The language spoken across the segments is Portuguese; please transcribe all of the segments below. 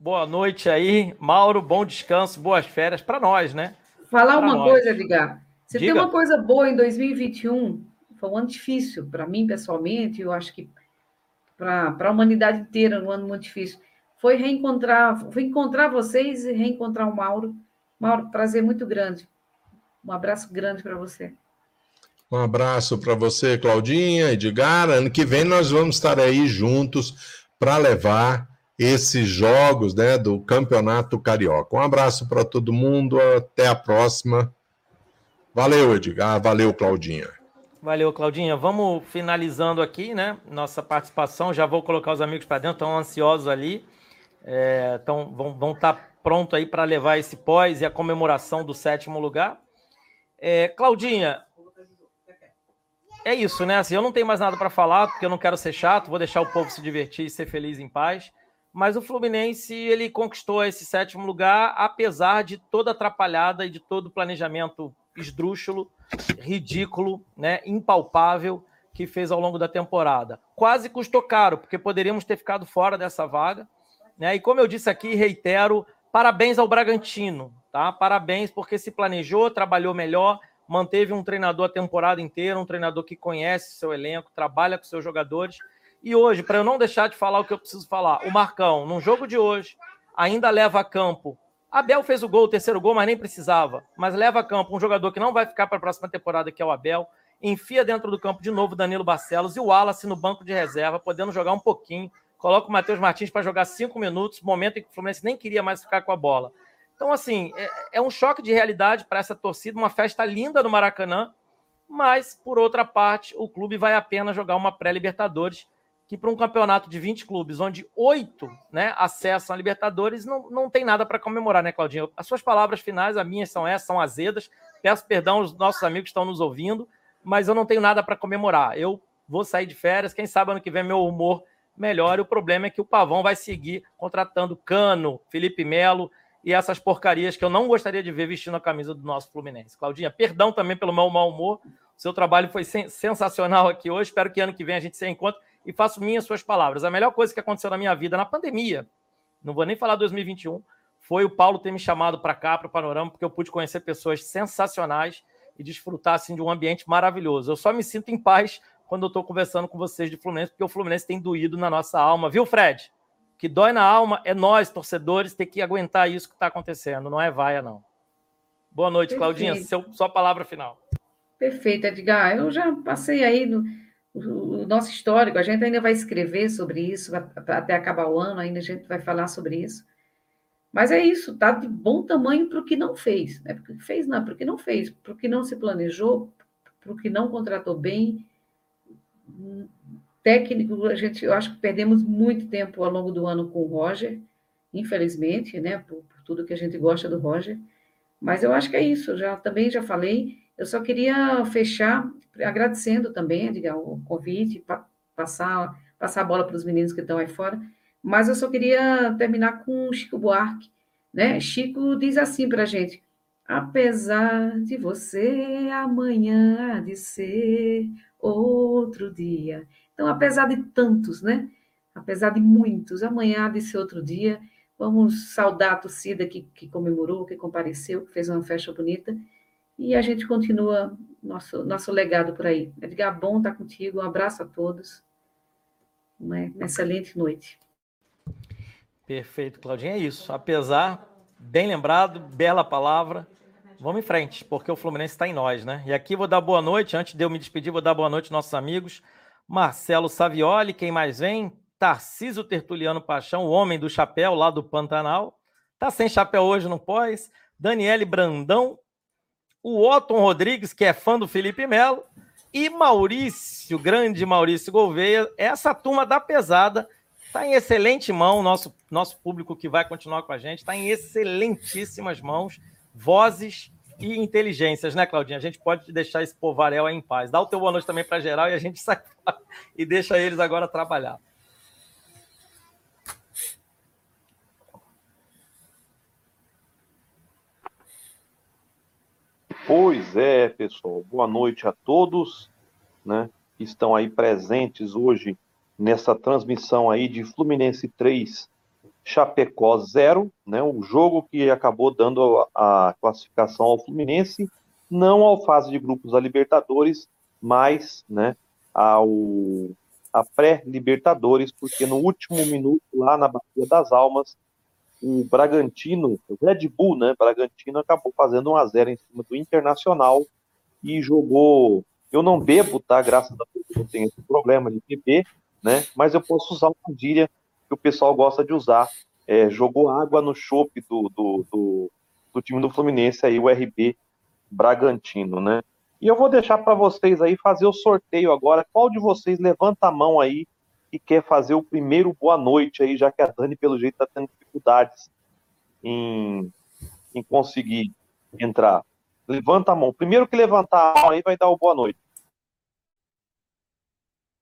boa noite aí. Mauro, bom descanso, boas férias para nós, né? Falar pra uma nós. coisa, Edgar. Você Diga. tem uma coisa boa em 2021, foi um ano difícil para mim pessoalmente, eu acho que para a humanidade inteira, um ano muito difícil. Foi reencontrar, foi encontrar vocês e reencontrar o Mauro. Mauro, prazer muito grande. Um abraço grande para você. Um abraço para você, Claudinha, Edgar. Ano que vem nós vamos estar aí juntos para levar esses jogos né, do Campeonato Carioca. Um abraço para todo mundo, até a próxima. Valeu, Edgar. Valeu, Claudinha. Valeu, Claudinha. Vamos finalizando aqui, né? Nossa participação. Já vou colocar os amigos para dentro, estão ansiosos ali. É, vão, vão estar tá pronto aí para levar esse pós e a comemoração do sétimo lugar. É, Claudinha, é isso, né? Assim, eu não tenho mais nada para falar, porque eu não quero ser chato, vou deixar o povo se divertir e ser feliz em paz. Mas o Fluminense ele conquistou esse sétimo lugar, apesar de toda atrapalhada e de todo o planejamento esdrúxulo, ridículo, né, impalpável que fez ao longo da temporada. Quase custou caro, porque poderíamos ter ficado fora dessa vaga. Né? E como eu disse aqui, reitero, parabéns ao Bragantino, tá? Parabéns porque se planejou, trabalhou melhor, manteve um treinador a temporada inteira, um treinador que conhece seu elenco, trabalha com seus jogadores. E hoje, para eu não deixar de falar o que eu preciso falar, o Marcão, num jogo de hoje, ainda leva a campo. Abel fez o gol, o terceiro gol, mas nem precisava. Mas leva a campo um jogador que não vai ficar para a próxima temporada, que é o Abel. Enfia dentro do campo de novo Danilo Barcelos e o Wallace no banco de reserva, podendo jogar um pouquinho. Coloca o Matheus Martins para jogar cinco minutos, momento em que o Fluminense nem queria mais ficar com a bola. Então, assim, é, é um choque de realidade para essa torcida, uma festa linda no Maracanã, mas, por outra parte, o clube vai apenas jogar uma pré-Libertadores, que para um campeonato de 20 clubes, onde oito né, acessam a Libertadores, não, não tem nada para comemorar, né, Claudinho? As suas palavras finais, as minhas são essas, são azedas. Peço perdão aos nossos amigos que estão nos ouvindo, mas eu não tenho nada para comemorar. Eu vou sair de férias, quem sabe ano que vem meu humor melhora. O problema é que o Pavão vai seguir contratando Cano, Felipe Melo e essas porcarias que eu não gostaria de ver vestindo a camisa do nosso Fluminense. Claudinha, perdão também pelo meu mau humor. O seu trabalho foi sensacional aqui hoje. Espero que ano que vem a gente se encontre e faço minhas suas palavras. A melhor coisa que aconteceu na minha vida na pandemia, não vou nem falar 2021, foi o Paulo ter me chamado para cá, para o Panorama, porque eu pude conhecer pessoas sensacionais e desfrutar assim, de um ambiente maravilhoso. Eu só me sinto em paz quando eu estou conversando com vocês de Fluminense, porque o Fluminense tem doído na nossa alma, viu, Fred? que dói na alma é nós, torcedores, ter que aguentar isso que está acontecendo, não é vaia, não. Boa noite, Perfeito. Claudinha. Seu, sua palavra final. Perfeito, Edgar. Eu já passei aí no o nosso histórico, a gente ainda vai escrever sobre isso, até acabar o ano, ainda a gente vai falar sobre isso. Mas é isso, tá de bom tamanho para o que não fez. Né? Porque fez, não, porque não fez, porque não se planejou, porque não contratou bem, Técnico, a gente, eu acho que perdemos muito tempo ao longo do ano com o Roger, infelizmente, né, por, por tudo que a gente gosta do Roger. Mas eu acho que é isso, já também já falei. Eu só queria fechar agradecendo também, Edgar, o convite, pa, passar, passar a bola para os meninos que estão aí fora. Mas eu só queria terminar com o Chico Buarque, né? Chico diz assim para a gente: apesar de você, amanhã há de ser outro dia. Então, apesar de tantos, né? Apesar de muitos, amanhã há de ser outro dia. Vamos saudar a torcida que, que comemorou, que compareceu, que fez uma festa bonita. E a gente continua nosso, nosso legado por aí. Edgar, bom estar contigo. Um abraço a todos. Uma, excelente noite. Perfeito, Claudinha. É isso. Apesar, bem lembrado, bela palavra. Vamos em frente, porque o Fluminense está em nós, né? E aqui vou dar boa noite. Antes de eu me despedir, vou dar boa noite aos nossos amigos. Marcelo Savioli, quem mais vem? Tarcísio Tertuliano Paixão, o homem do chapéu lá do Pantanal. Tá sem chapéu hoje no pós. Daniele Brandão, o Otton Rodrigues, que é fã do Felipe Melo, e Maurício, grande Maurício Gouveia. Essa turma da pesada está em excelente mão, nosso, nosso público que vai continuar com a gente, está em excelentíssimas mãos. Vozes e inteligências, né, Claudinha? A gente pode deixar esse povarel aí em paz. Dá o teu boa noite também para geral e a gente sai e deixa eles agora trabalhar. Pois é, pessoal. Boa noite a todos, né, que estão aí presentes hoje nessa transmissão aí de Fluminense 3, Chapecó 0, né, o jogo que acabou dando a classificação ao Fluminense, não ao fase de grupos da Libertadores, mas né, ao, a pré-Libertadores, porque no último minuto, lá na Bacia das Almas, o Bragantino, o Red Bull, né, Bragantino acabou fazendo 1 a 0 em cima do Internacional e jogou. Eu não bebo, tá? Graças a Deus eu tenho esse problema de beber, né? Mas eu posso usar uma gíria que o pessoal gosta de usar. É, jogou água no chope do, do, do, do, time do Fluminense aí, o RB Bragantino, né? E eu vou deixar para vocês aí fazer o sorteio agora. Qual de vocês levanta a mão aí e quer fazer o primeiro boa noite aí, já que a Dani, pelo jeito, está tendo dificuldades em, em conseguir entrar? Levanta a mão. Primeiro que levantar a mão aí vai dar o boa noite.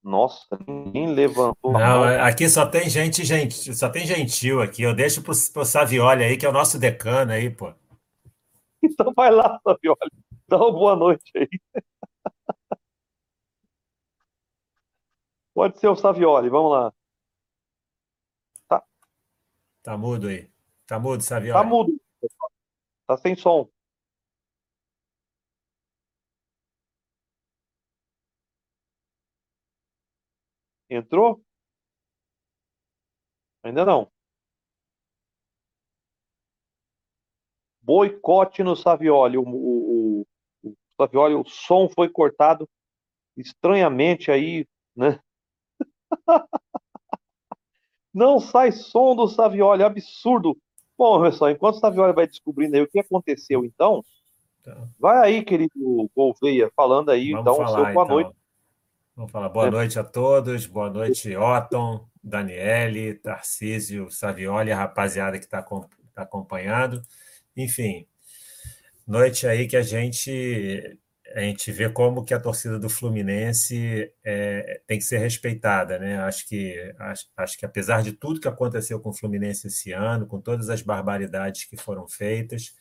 Nossa, ninguém levantou. Não, aqui só tem gente, gente, só tem gentil aqui. Eu deixo pro, pro Savioli aí, que é o nosso decano aí, pô. Então vai lá, Savioli. Dá uma boa noite aí. Pode ser o Savioli, vamos lá. Tá. Tá mudo aí. Tá mudo, Savioli. Tá mudo. Tá sem som. Entrou? Ainda não. Boicote no Savioli. O, o, o, o Savioli, o som foi cortado estranhamente aí, né? Não sai som do Savioli, absurdo. Bom, pessoal, enquanto o Savioli vai descobrindo aí o que aconteceu, então, tá. vai aí, querido Gouveia, falando aí, Vamos então, falar, seu boa então. noite. Vamos falar boa é. noite a todos, boa noite, Otton, Daniele, Tarcísio, Savioli, a rapaziada que está tá acompanhando. Enfim, noite aí que a gente a gente vê como que a torcida do Fluminense é, tem que ser respeitada, né? Acho que acho, acho, que apesar de tudo que aconteceu com o Fluminense esse ano, com todas as barbaridades que foram feitas,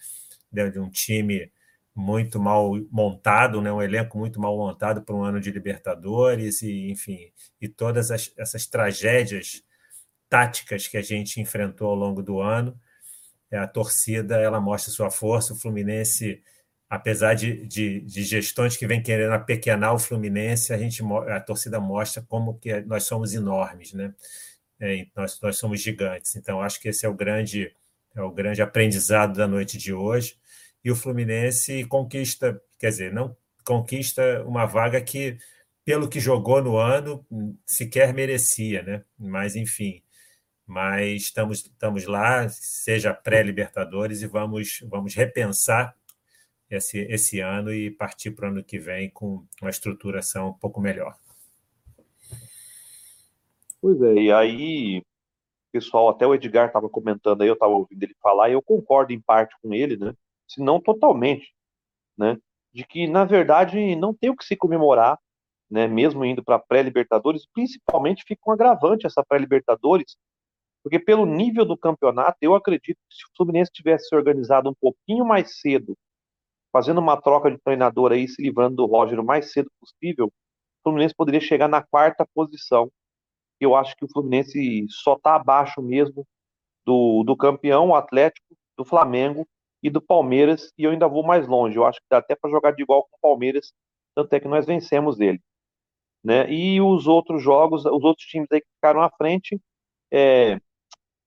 de um time muito mal montado, né? um elenco muito mal montado para um ano de Libertadores, e enfim, e todas as, essas tragédias táticas que a gente enfrentou ao longo do ano. A torcida ela mostra sua força. O Fluminense, apesar de, de, de gestões que vem querendo apequenar o Fluminense, a, gente, a torcida mostra como que nós somos enormes, né? É, nós, nós somos gigantes. Então, acho que esse é o grande, é o grande aprendizado da noite de hoje e o Fluminense conquista, quer dizer, não conquista uma vaga que, pelo que jogou no ano, sequer merecia, né? Mas, enfim, mas estamos, estamos lá, seja pré-Libertadores, e vamos, vamos repensar esse, esse ano e partir para o ano que vem com uma estruturação um pouco melhor. Pois é, e aí, pessoal, até o Edgar estava comentando aí, eu estava ouvindo ele falar, e eu concordo em parte com ele, né? se não totalmente, né? De que, na verdade, não tem o que se comemorar, né? Mesmo indo para pré-Libertadores, principalmente fica um agravante essa pré-Libertadores, porque pelo nível do campeonato, eu acredito que se o Fluminense tivesse se organizado um pouquinho mais cedo, fazendo uma troca de treinador aí, se livrando do Roger o mais cedo possível, o Fluminense poderia chegar na quarta posição. Eu acho que o Fluminense só está abaixo mesmo do, do campeão, o Atlético, do Flamengo e do Palmeiras, e eu ainda vou mais longe. Eu acho que dá até para jogar de igual com o Palmeiras, tanto é que nós vencemos ele. Né? E os outros jogos, os outros times aí que ficaram à frente, é,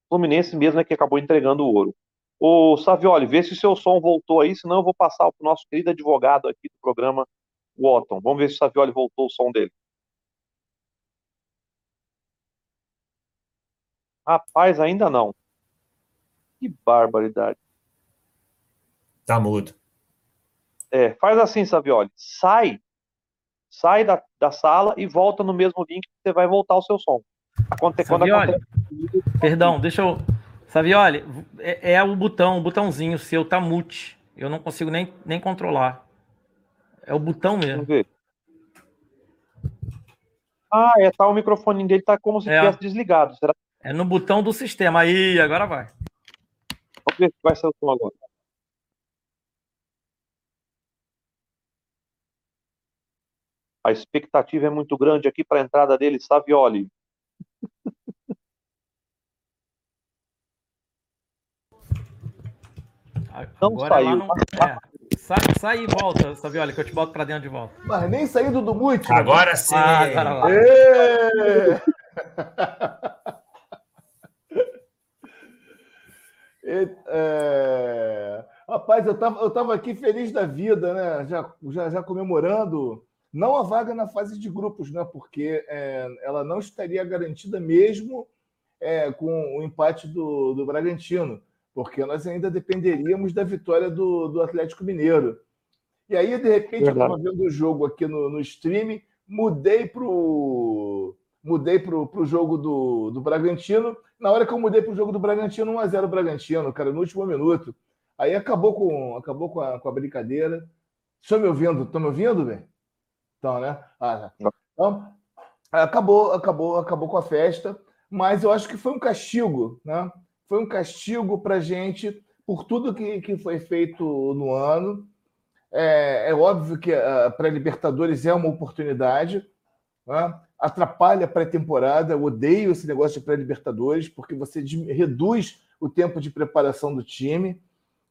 Fluminense mesmo é que acabou entregando o ouro. Ô Savioli, vê se o seu som voltou aí, senão eu vou passar para o nosso querido advogado aqui do programa, o Otton. Vamos ver se o Savioli voltou o som dele. Rapaz, ainda não. Que barbaridade. Tá mudo. É, faz assim, Savioli. Sai, sai da, da sala e volta no mesmo link que você vai voltar o seu som. Aconte, Savioli, acontece... perdão, deixa eu... Savioli, é, é o botão, o botãozinho seu tá mute. Eu não consigo nem, nem controlar. É o botão mesmo. Ah, é, tá o microfone dele tá como se é. tivesse desligado. Será? É no botão do sistema. Aí, agora vai. Vamos ver vai ser o som agora. A expectativa é muito grande aqui para a entrada dele, Savioli. Não Agora saiu. Não... É. Sai, sai e volta, Saviola, que eu te boto para dentro de volta. Mas nem saindo do muito. Agora sim. Ah, agora lá. é... Rapaz, eu tava, eu tava aqui feliz da vida, né? Já, já, já comemorando, não a vaga na fase de grupos, né? Porque é, ela não estaria garantida mesmo é, com o empate do, do Bragantino, porque nós ainda dependeríamos da vitória do, do Atlético Mineiro. E aí, de repente, Verdade. eu estava vendo o jogo aqui no, no stream, mudei para o mudei pro, pro jogo do, do Bragantino. Na hora que eu mudei para o jogo do Bragantino, 1x0 Bragantino, cara, no último minuto. Aí acabou com, acabou com, a, com a brincadeira. Estão me ouvindo? Estão me ouvindo, bem? Então, né? Ah, tá. então, acabou, acabou, acabou com a festa, mas eu acho que foi um castigo, né? Foi um castigo para a gente por tudo que, que foi feito no ano. É, é óbvio que a pré-Libertadores é uma oportunidade, né? atrapalha a pré-temporada. Eu odeio esse negócio de pré-Libertadores, porque você reduz o tempo de preparação do time.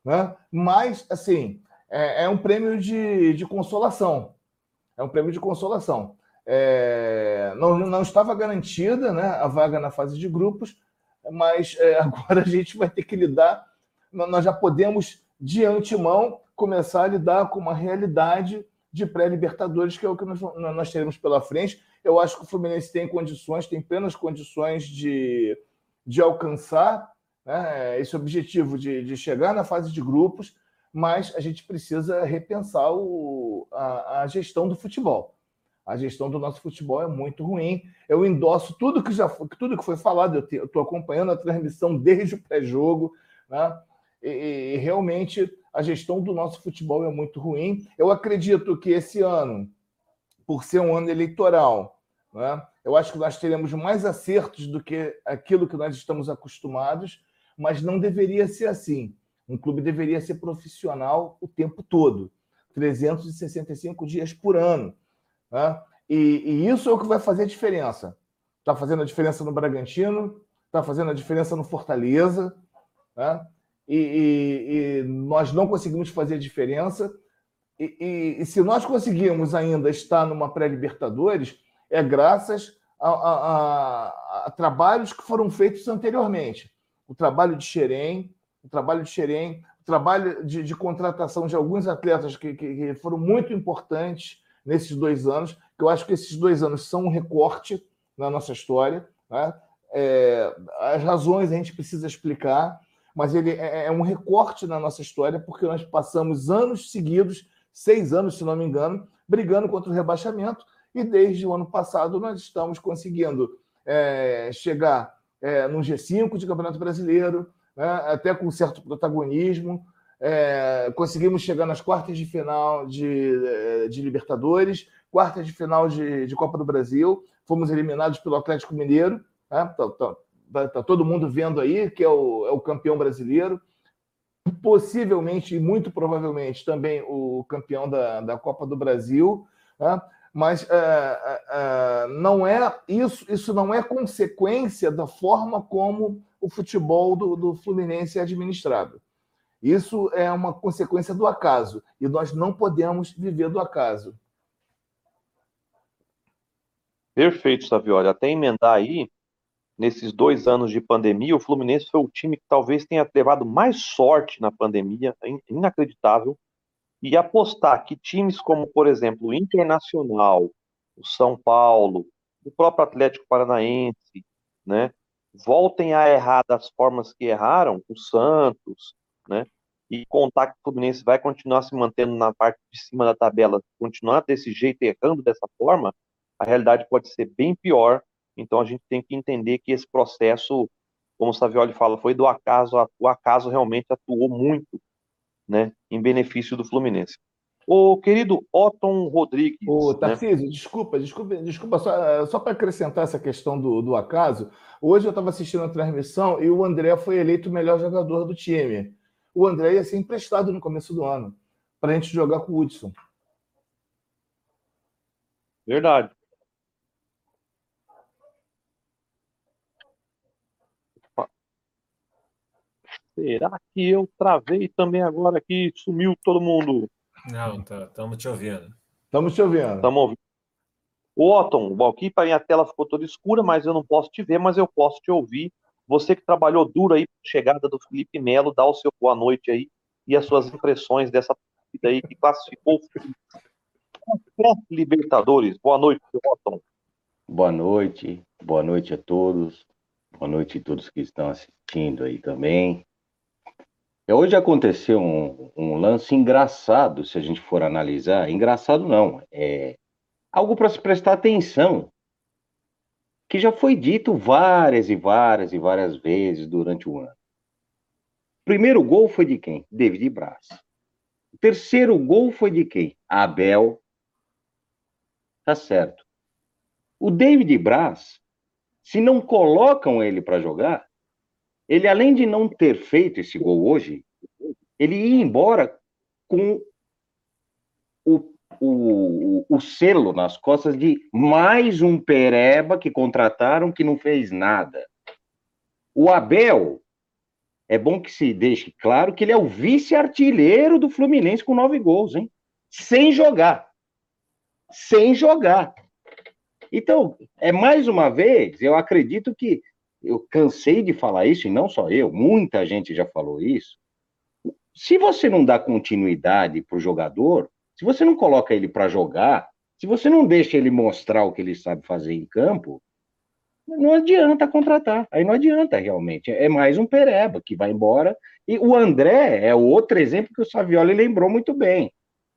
Né? Mas, assim, é, é um prêmio de, de consolação. É um prêmio de consolação. É, não, não estava garantida né, a vaga na fase de grupos, mas é, agora a gente vai ter que lidar. Nós já podemos, de antemão, começar a lidar com uma realidade de pré-Libertadores, que é o que nós, nós teremos pela frente. Eu acho que o Fluminense tem condições, tem plenas condições de, de alcançar né, esse objetivo de, de chegar na fase de grupos, mas a gente precisa repensar o, a, a, gestão do futebol. A gestão do nosso futebol é muito ruim. Eu endosso tudo que já foi, tudo que foi falado. Eu estou acompanhando a transmissão desde o pré-jogo, né? E, e, realmente a gestão do nosso futebol é muito ruim. Eu acredito que esse ano, por ser um ano eleitoral, né? eu acho que nós teremos mais acertos do que aquilo que nós estamos acostumados mas não deveria ser assim. Um clube deveria ser profissional o tempo todo, 365 dias por ano. Né? E, e isso é o que vai fazer a diferença. Está fazendo a diferença no Bragantino, está fazendo a diferença no Fortaleza, né? e, e, e, nós não conseguimos fazer a diferença. E, se nós conseguimos ainda estar numa pré-Libertadores, é graças a, a, a, a, trabalhos que foram feitos anteriormente o trabalho de Xerém, o trabalho de Xerém, o trabalho de, de contratação de alguns atletas que, que, que, foram muito importantes nesses dois anos, que eu acho que esses dois anos são um recorte na nossa história. Né? É, as razões a gente precisa explicar, mas ele é, é um recorte na nossa história, porque nós passamos anos seguidos, seis anos, se não me engano, brigando contra o rebaixamento, e desde o ano passado nós estamos conseguindo é, chegar é, no G5 de Campeonato Brasileiro, né, até com certo protagonismo. É, conseguimos chegar nas quartas de final de, é, de Libertadores, quartas de final de, de, Copa do Brasil, fomos eliminados pelo Atlético Mineiro. Né? Tá, tá, tá, tá, todo mundo vendo aí que é o, é o campeão brasileiro, possivelmente e muito provavelmente também o campeão da, da Copa do Brasil. Né? mas é, é, não é isso, isso não é consequência da forma como o futebol do, do Fluminense é administrado. Isso é uma consequência do acaso e nós não podemos viver do acaso. Perfeito, Savioli. Até emendar aí, nesses dois anos de pandemia, o Fluminense foi o time que talvez tenha levado mais sorte na pandemia, inacreditável e apostar que times como, por exemplo, o Internacional, o São Paulo, o próprio Atlético Paranaense, né, voltem a errar das formas que erraram, o Santos, né, e contar que o Fluminense vai continuar se mantendo na parte de cima da tabela, continuar desse jeito, errando dessa forma, a realidade pode ser bem pior. Então a gente tem que entender que esse processo, como o Savioli fala, foi do acaso, o acaso realmente atuou muito né, em benefício do Fluminense. O querido Otton Rodrigues. O né? Tarcísio, né? desculpa, desculpa, desculpa, só, só para acrescentar essa questão do, do acaso. Hoje eu estava assistindo a transmissão e o André foi eleito o melhor jogador do time. O André ia ser emprestado no começo do ano para a gente jogar com o Hudson. Verdade. Será que eu travei também agora aqui? Sumiu todo mundo. Não, estamos tá, te ouvindo. Estamos te ouvindo. Estamos ouvindo. O Otton, aqui para minha tela ficou toda escura, mas eu não posso te ver, mas eu posso te ouvir. Você que trabalhou duro aí chegada do Felipe Melo, dá o seu boa noite aí e as suas impressões dessa partida aí que classificou Libertadores. Boa noite, Otton. Boa noite, boa noite a todos. Boa noite a todos que estão assistindo aí também. É, hoje aconteceu um, um lance engraçado, se a gente for analisar. Engraçado não, é algo para se prestar atenção, que já foi dito várias e várias e várias vezes durante o ano. O primeiro gol foi de quem? David Braz. O terceiro gol foi de quem? Abel. Tá certo. O David Braz, se não colocam ele para jogar, ele, além de não ter feito esse gol hoje, ele ia embora com o, o, selo nas costas de mais um pereba que contrataram que não fez nada. O Abel, é bom que se deixe claro que ele é o vice-artilheiro do Fluminense com nove gols, hein? Sem jogar. Sem jogar. Então, é mais uma vez, eu acredito que eu cansei de falar isso, e não só eu, muita gente já falou isso. Se você não dá continuidade para o jogador, se você não coloca ele para jogar, se você não deixa ele mostrar o que ele sabe fazer em campo, não adianta contratar. Aí não adianta realmente. É mais um pereba que vai embora. E o André é outro exemplo que o Savioli lembrou muito bem.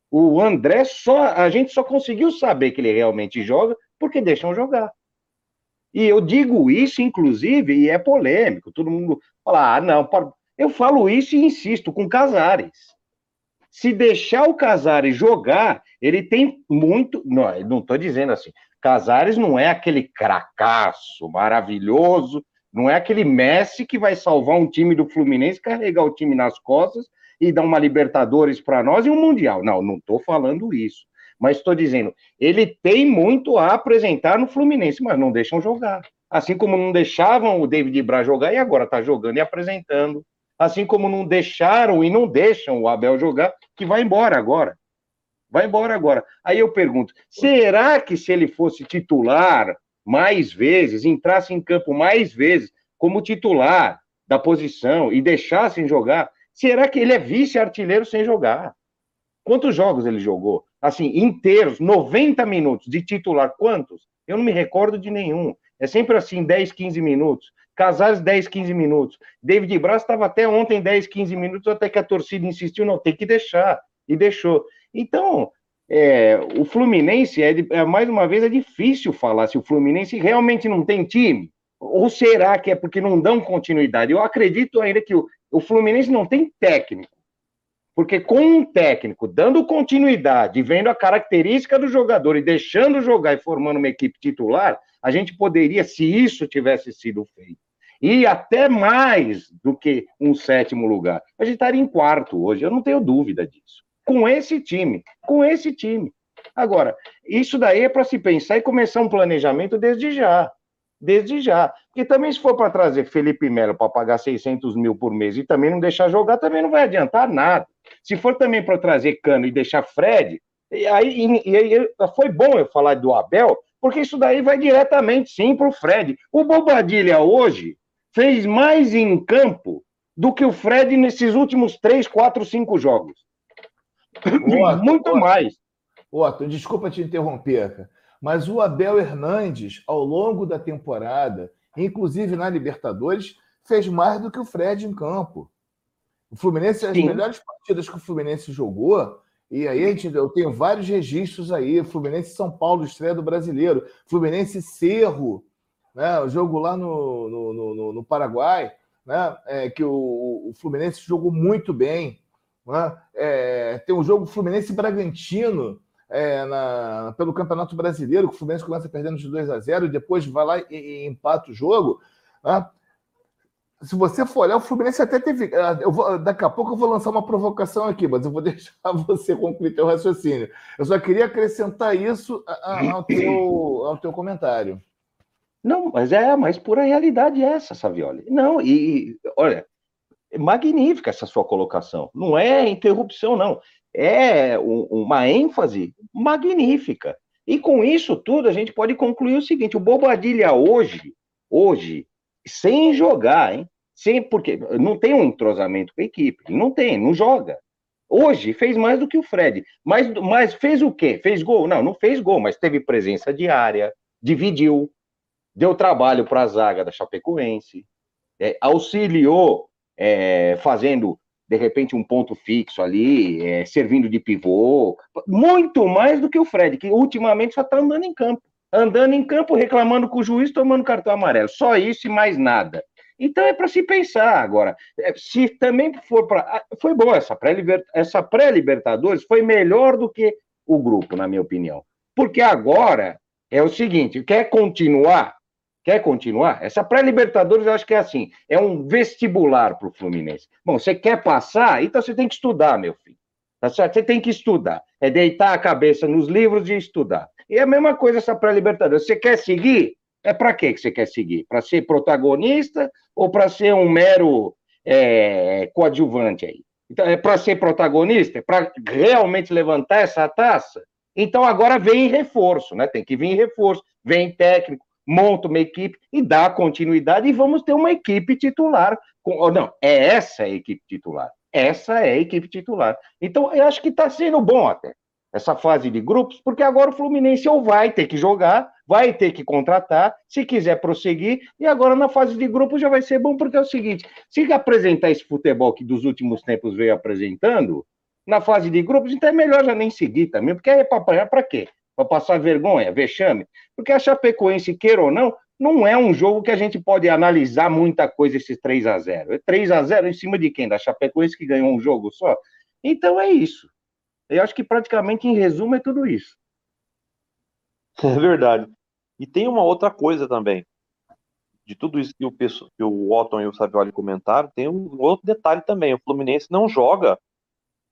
O André só a gente só conseguiu saber que ele realmente joga porque deixam jogar. E eu digo isso, inclusive, e é polêmico. Todo mundo fala, ah, não, eu falo isso e insisto com Casares. Se deixar o Casares jogar, ele tem muito. Não estou dizendo assim. Casares não é aquele cracaço maravilhoso, não é aquele Messi que vai salvar um time do Fluminense, carregar o time nas costas e dar uma Libertadores para nós e um Mundial. Não, não estou falando isso. Mas estou dizendo, ele tem muito a apresentar no Fluminense, mas não deixam jogar. Assim como não deixavam o David Braz jogar e agora está jogando e apresentando. Assim como não deixaram e não deixam o Abel jogar, que vai embora agora. Vai embora agora. Aí eu pergunto: será que se ele fosse titular mais vezes, entrasse em campo mais vezes como titular da posição e deixassem jogar, será que ele é vice-artilheiro sem jogar? Quantos jogos ele jogou? Assim, inteiros, 90 minutos de titular, quantos? Eu não me recordo de nenhum. É sempre assim, 10, 15 minutos. Casares, 10, 15 minutos. David Braz estava até ontem 10, 15 minutos, até que a torcida insistiu, não, tem que deixar. E deixou. Então, é, o Fluminense, é, é, mais uma vez, é difícil falar se o Fluminense realmente não tem time. Ou será que é porque não dão continuidade? Eu acredito ainda que o, o Fluminense não tem técnico. Porque com um técnico dando continuidade, vendo a característica do jogador e deixando jogar e formando uma equipe titular, a gente poderia, se isso tivesse sido feito, e até mais do que um sétimo lugar. A gente estaria em quarto hoje, eu não tenho dúvida disso. Com esse time, com esse time. Agora, isso daí é para se pensar e começar um planejamento desde já desde já. Porque também, se for para trazer Felipe Melo para pagar 600 mil por mês e também não deixar jogar, também não vai adiantar nada. Se for também para trazer Cano e deixar Fred, e aí, e aí foi bom eu falar do Abel, porque isso daí vai diretamente sim para o Fred. O Bobadilha hoje fez mais em campo do que o Fred nesses últimos três, quatro, cinco jogos. Muito mais. Otto, desculpa te interromper, cara. Mas o Abel Hernandes, ao longo da temporada, inclusive na Libertadores, fez mais do que o Fred em campo. O Fluminense, as Sim. melhores partidas que o Fluminense jogou, e aí gente, eu tenho vários registros aí, Fluminense São Paulo, estreia do brasileiro, Fluminense Cerro, né, o jogo lá no, no, no, no Paraguai, né, é, que o, o, Fluminense jogou muito bem. Né, é, tem um jogo Fluminense Bragantino, é, na, pelo Campeonato Brasileiro, que o Fluminense começa perdendo de 2 a 0 e depois vai lá e, e empata o jogo. Né? Se você for olhar, o Fluminense até teve. Ah, eu vou, daqui a pouco eu vou lançar uma provocação aqui, mas eu vou deixar você concluir teu raciocínio. Eu só queria acrescentar isso ao teu, ao teu comentário. Não, mas é, mas pura realidade é essa, Savioli. Não, e olha, magnífica essa sua colocação. Não é interrupção, não. É uma ênfase magnífica. E com isso tudo, a gente pode concluir o seguinte: o Bobadilha hoje, hoje, sem jogar, hein? Sem, porque não tem um entrosamento com a equipe, não tem, não joga. Hoje fez mais do que o Fred. Mas, mas fez o quê? Fez gol? Não, não fez gol, mas teve presença diária, dividiu, deu trabalho para a zaga da Chapecoense, é, auxiliou é, fazendo de repente um ponto fixo ali, é, servindo de pivô, muito mais do que o Fred, que ultimamente só está andando em campo. Andando em campo, reclamando com o juiz, tomando cartão amarelo. Só isso e mais nada. Então é para se pensar agora. É, se também for para. Ah, foi bom essa pré-Libertadores, pré foi melhor do que o grupo, na minha opinião. Porque agora é o seguinte: quer continuar? Quer continuar? Essa pré-Libertadores eu acho que é assim: é um vestibular para o Fluminense. Bom, você quer passar? Então você tem que estudar, meu filho. Tá certo? Você tem que estudar. É deitar a cabeça nos livros e estudar. E é a mesma coisa essa pré-Libertadores. Você quer seguir? É para que você quer seguir? Para ser protagonista ou para ser um mero é, coadjuvante aí? Então, é para ser protagonista? É para realmente levantar essa taça? Então agora vem reforço, né? Tem que vir reforço, vem técnico, monta uma equipe e dá continuidade e vamos ter uma equipe titular. Com, não, é essa a equipe titular. Essa é a equipe titular. Então, eu acho que está sendo bom até essa fase de grupos, porque agora o Fluminense ou vai ter que jogar, vai ter que contratar, se quiser prosseguir, e agora na fase de grupos já vai ser bom, porque é o seguinte: se apresentar esse futebol que dos últimos tempos veio apresentando, na fase de grupos, então é melhor já nem seguir também, porque aí é para para quê? Para passar vergonha, vexame? Porque a Chapecoense, queira ou não, não é um jogo que a gente pode analisar muita coisa esses 3 a 0 É 3 a 0 em cima de quem? Da Chapecoense que ganhou um jogo só? Então é isso. Eu acho que praticamente, em resumo, é tudo isso. É verdade. E tem uma outra coisa também. De tudo isso que o, que o Otton e o Savioli comentaram, tem um outro detalhe também. O Fluminense não joga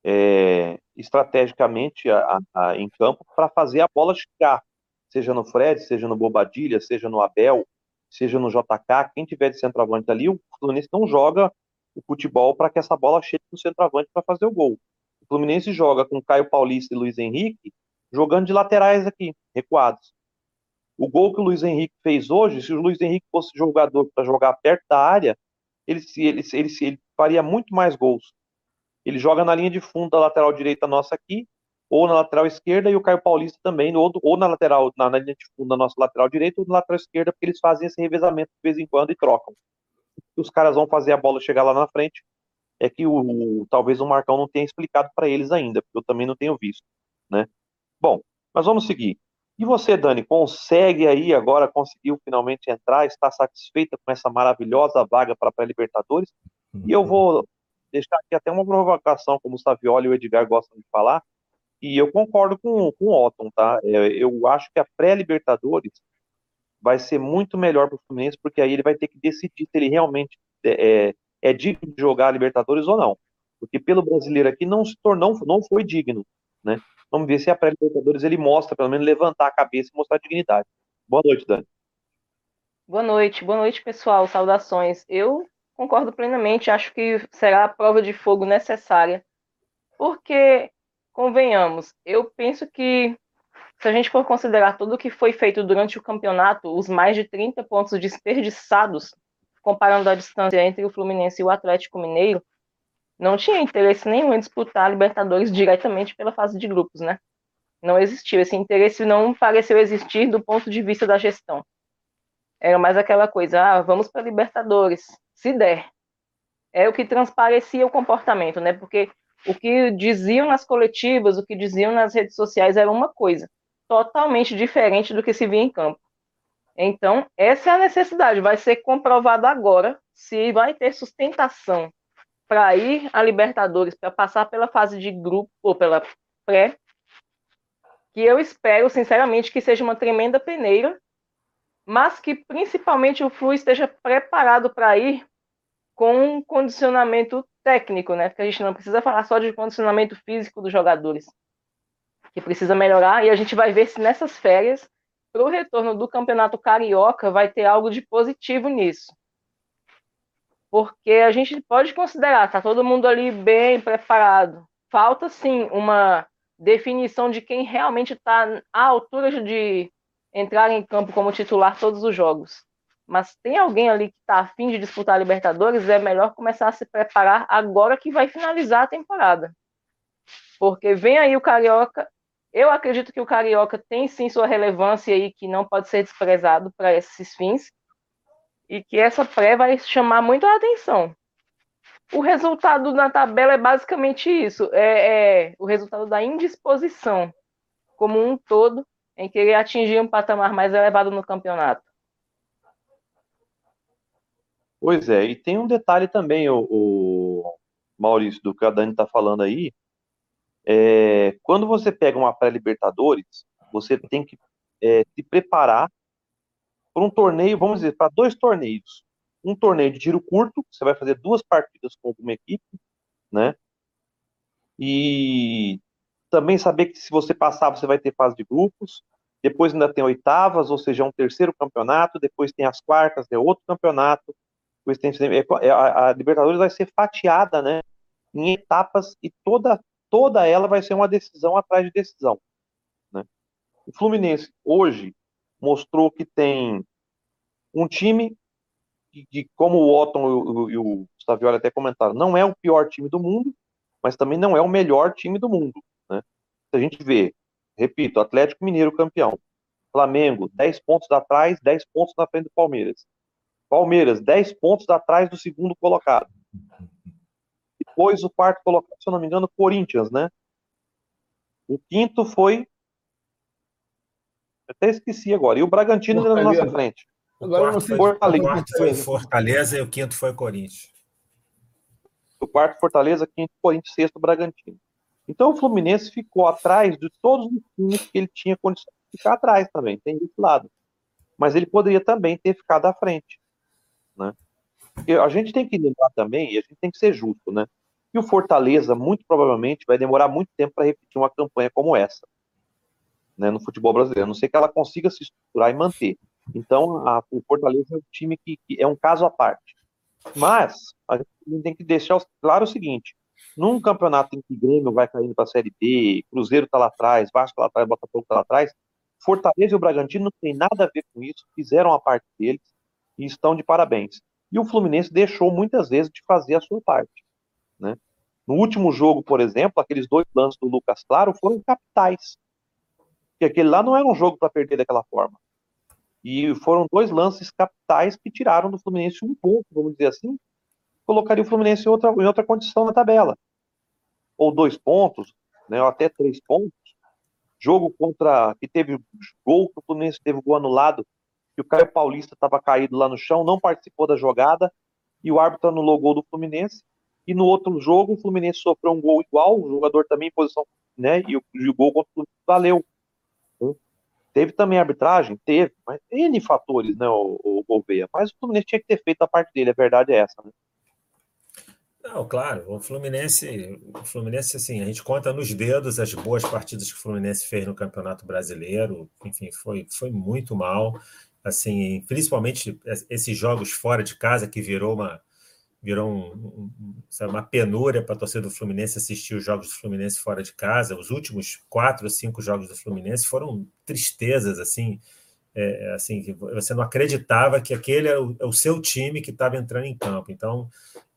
é, estrategicamente a, a, em campo para fazer a bola chegar, seja no Fred, seja no Bobadilha, seja no Abel, seja no JK, quem tiver de centroavante ali, o Fluminense não joga o futebol para que essa bola chegue no centroavante para fazer o gol. O Fluminense joga com Caio Paulista e Luiz Henrique jogando de laterais aqui, recuados. O gol que o Luiz Henrique fez hoje, se o Luiz Henrique fosse jogador para jogar perto da área, ele, ele, ele, ele faria muito mais gols. Ele joga na linha de fundo da lateral direita nossa aqui, ou na lateral esquerda, e o Caio Paulista também, ou, ou na lateral, na, na, linha de fundo da nossa lateral direita, ou na lateral esquerda, porque eles fazem esse revezamento de vez em quando e trocam. os caras vão fazer a bola chegar lá na frente, é que o, o talvez o Marcão não tenha explicado para eles ainda, porque eu também não tenho visto, né? Bom, mas vamos seguir. E você, Dani, consegue aí agora, conseguiu finalmente entrar, está satisfeita com essa maravilhosa vaga para a pré-Libertadores? E eu vou deixar aqui até uma provocação, como o Savioli e o Edgar gostam de falar, e eu concordo com, com o Otton, tá? É, eu acho que a pré-Libertadores vai ser muito melhor para o Fluminense, porque aí ele vai ter que decidir se ele realmente é, é, é digno de jogar a Libertadores ou não. Porque pelo brasileiro aqui não se tornou, não foi digno, né? Vamos ver se a pré-Libertadores ele mostra, pelo menos levantar a cabeça e mostrar dignidade. Boa noite, Dani. Boa noite, boa noite, pessoal. Saudações. Eu concordo plenamente, acho que será a prova de fogo necessária, porque, convenhamos, eu penso que se a gente for considerar tudo o que foi feito durante o campeonato, os mais de 30 pontos desperdiçados, comparando a distância entre o Fluminense e o Atlético Mineiro, não tinha interesse nenhum em disputar a Libertadores diretamente pela fase de grupos, né? Não existiu. Esse interesse não pareceu existir do ponto de vista da gestão. Era mais aquela coisa, ah, vamos para Libertadores se der. É o que transparecia o comportamento, né? Porque o que diziam nas coletivas, o que diziam nas redes sociais era uma coisa totalmente diferente do que se via em campo. Então, essa é a necessidade. Vai ser comprovado agora se vai ter sustentação para ir a Libertadores, para passar pela fase de grupo ou pela pré, que eu espero, sinceramente, que seja uma tremenda peneira, mas que principalmente o Flu esteja preparado para ir com um condicionamento técnico, né? Porque a gente não precisa falar só de condicionamento físico dos jogadores, que precisa melhorar, e a gente vai ver se nessas férias, para o retorno do Campeonato Carioca, vai ter algo de positivo nisso. Porque a gente pode considerar, está todo mundo ali bem preparado. Falta sim uma definição de quem realmente está à altura de entrar em campo como titular todos os jogos. Mas tem alguém ali que está afim de disputar a Libertadores, é melhor começar a se preparar agora que vai finalizar a temporada. Porque vem aí o Carioca. Eu acredito que o Carioca tem sim sua relevância aí, que não pode ser desprezado para esses fins e que essa pré vai chamar muito a atenção. O resultado na tabela é basicamente isso: é, é, o resultado da indisposição como um todo em querer atingir um patamar mais elevado no campeonato. Pois é, e tem um detalhe também, o, o Maurício, do que a Dani está falando aí. É, quando você pega uma pré-Libertadores, você tem que é, se preparar para um torneio, vamos dizer, para dois torneios. Um torneio de tiro curto, você vai fazer duas partidas com uma equipe, né? E também saber que se você passar, você vai ter fase de grupos. Depois ainda tem oitavas, ou seja, um terceiro campeonato. Depois tem as quartas, é outro campeonato. Depois tem é, é, a, a Libertadores vai ser fatiada, né? Em etapas e toda toda ela vai ser uma decisão atrás de decisão. Né? O Fluminense hoje mostrou que tem um time que, como o Otton e o, Saviola até comentaram, não é o pior time do mundo, mas também não é o melhor time do mundo. Né? Se a gente vê, repito, Atlético Mineiro campeão, Flamengo 10 pontos atrás, 10 pontos na frente do Palmeiras. Palmeiras 10 pontos atrás do segundo colocado. Depois o quarto colocado, se eu não me engano, Corinthians, né? O quinto foi até esqueci agora. E o Bragantino na nossa frente. Agora não sei. Fortaleza. O quarto foi Fortaleza e o quinto foi Corinthians. O quarto Fortaleza, quinto Corinthians, sexto Bragantino. Então o Fluminense ficou atrás de todos os times que ele tinha condição de ficar atrás também. Tem esse lado. Mas ele poderia também ter ficado à frente. Né? Porque a gente tem que lembrar também, e a gente tem que ser justo, né? Que o Fortaleza, muito provavelmente, vai demorar muito tempo para repetir uma campanha como essa né, no futebol brasileiro. A não sei que ela consiga se estruturar e manter. Então, a, o Fortaleza é um time que, que, é um caso à parte. Mas, a gente tem que deixar claro o seguinte: num campeonato em que o Grêmio vai caindo para a Série B, Cruzeiro está lá atrás, Vasco está lá atrás, Botafogo está lá atrás, Fortaleza e o Bragantino não tem nada a ver com isso, fizeram a parte deles e estão de parabéns. E o Fluminense deixou muitas vezes de fazer a sua parte. Né? No último jogo, por exemplo, aqueles dois lances do Lucas Claro foram capitais. Porque aquele lá não era um jogo para perder daquela forma. E foram dois lances capitais que tiraram do Fluminense um ponto, vamos dizer assim, colocaria o Fluminense em outra, em outra condição na tabela. Ou dois pontos, né, ou até três pontos. Jogo contra. que teve gol que o Fluminense teve gol anulado, que o Caio Paulista estava caído lá no chão, não participou da jogada, e o árbitro anulou o gol do Fluminense. E no outro jogo, o Fluminense sofreu um gol igual, o jogador também em posição, né? E o, e o gol contra o Fluminense valeu. Teve também arbitragem? Teve, mas N fatores, né, o, Gouveia. Mas o Fluminense tinha que ter feito a parte dele, a verdade é essa, né? Não, claro, o Fluminense, o Fluminense, assim, a gente conta nos dedos as boas partidas que o Fluminense fez no Campeonato Brasileiro, enfim, foi, foi muito mal, assim, principalmente esses jogos fora de casa que virou uma, virou um, sabe, uma penúria para a torcida do Fluminense assistir os jogos do Fluminense fora de casa. Os últimos quatro ou cinco jogos do Fluminense foram tristezas, assim, é, assim você não acreditava que aquele é o, é o seu time que estava entrando em campo. Então,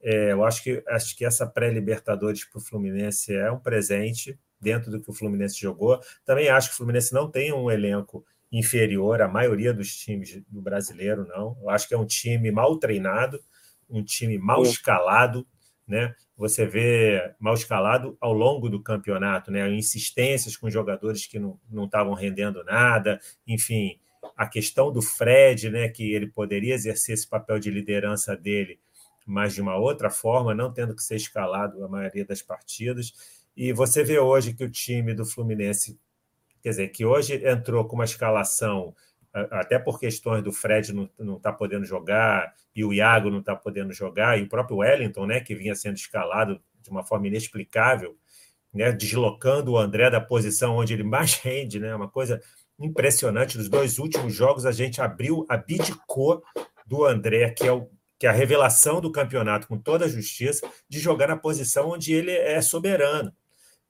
é, eu acho que, acho que essa pré-Libertadores para o Fluminense é um presente dentro do que o Fluminense jogou. Também acho que o Fluminense não tem um elenco inferior à maioria dos times do brasileiro, não. Eu acho que é um time mal treinado, um time mal escalado, né? Você vê mal escalado ao longo do campeonato, né? Insistências com jogadores que não estavam rendendo nada, enfim, a questão do Fred, né? Que ele poderia exercer esse papel de liderança dele, mas de uma outra forma, não tendo que ser escalado a maioria das partidas. E você vê hoje que o time do Fluminense, quer dizer, que hoje entrou com uma escalação até por questões do Fred não estar tá podendo jogar e o Iago não está podendo jogar, e o próprio Wellington, né, que vinha sendo escalado de uma forma inexplicável, né, deslocando o André da posição onde ele mais rende, né, uma coisa impressionante. Nos dois últimos jogos, a gente abriu, abdicou do André, que é o que é a revelação do campeonato com toda a justiça, de jogar na posição onde ele é soberano.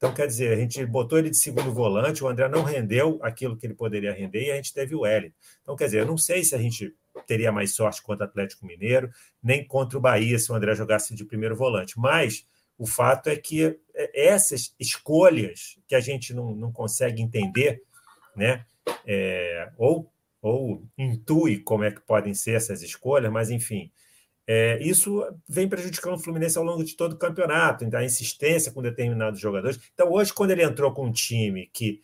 Então, quer dizer, a gente botou ele de segundo volante, o André não rendeu aquilo que ele poderia render e a gente teve o Hélio. Então, quer dizer, eu não sei se a gente teria mais sorte contra o Atlético Mineiro, nem contra o Bahia se o André jogasse de primeiro volante. Mas o fato é que é, essas escolhas que a gente não, não consegue entender, né? É, ou, ou intui como é que podem ser essas escolhas, mas enfim, é, isso vem prejudicando o Fluminense ao longo de todo o campeonato, então a insistência com determinados jogadores. Então, hoje, quando ele entrou com um time que,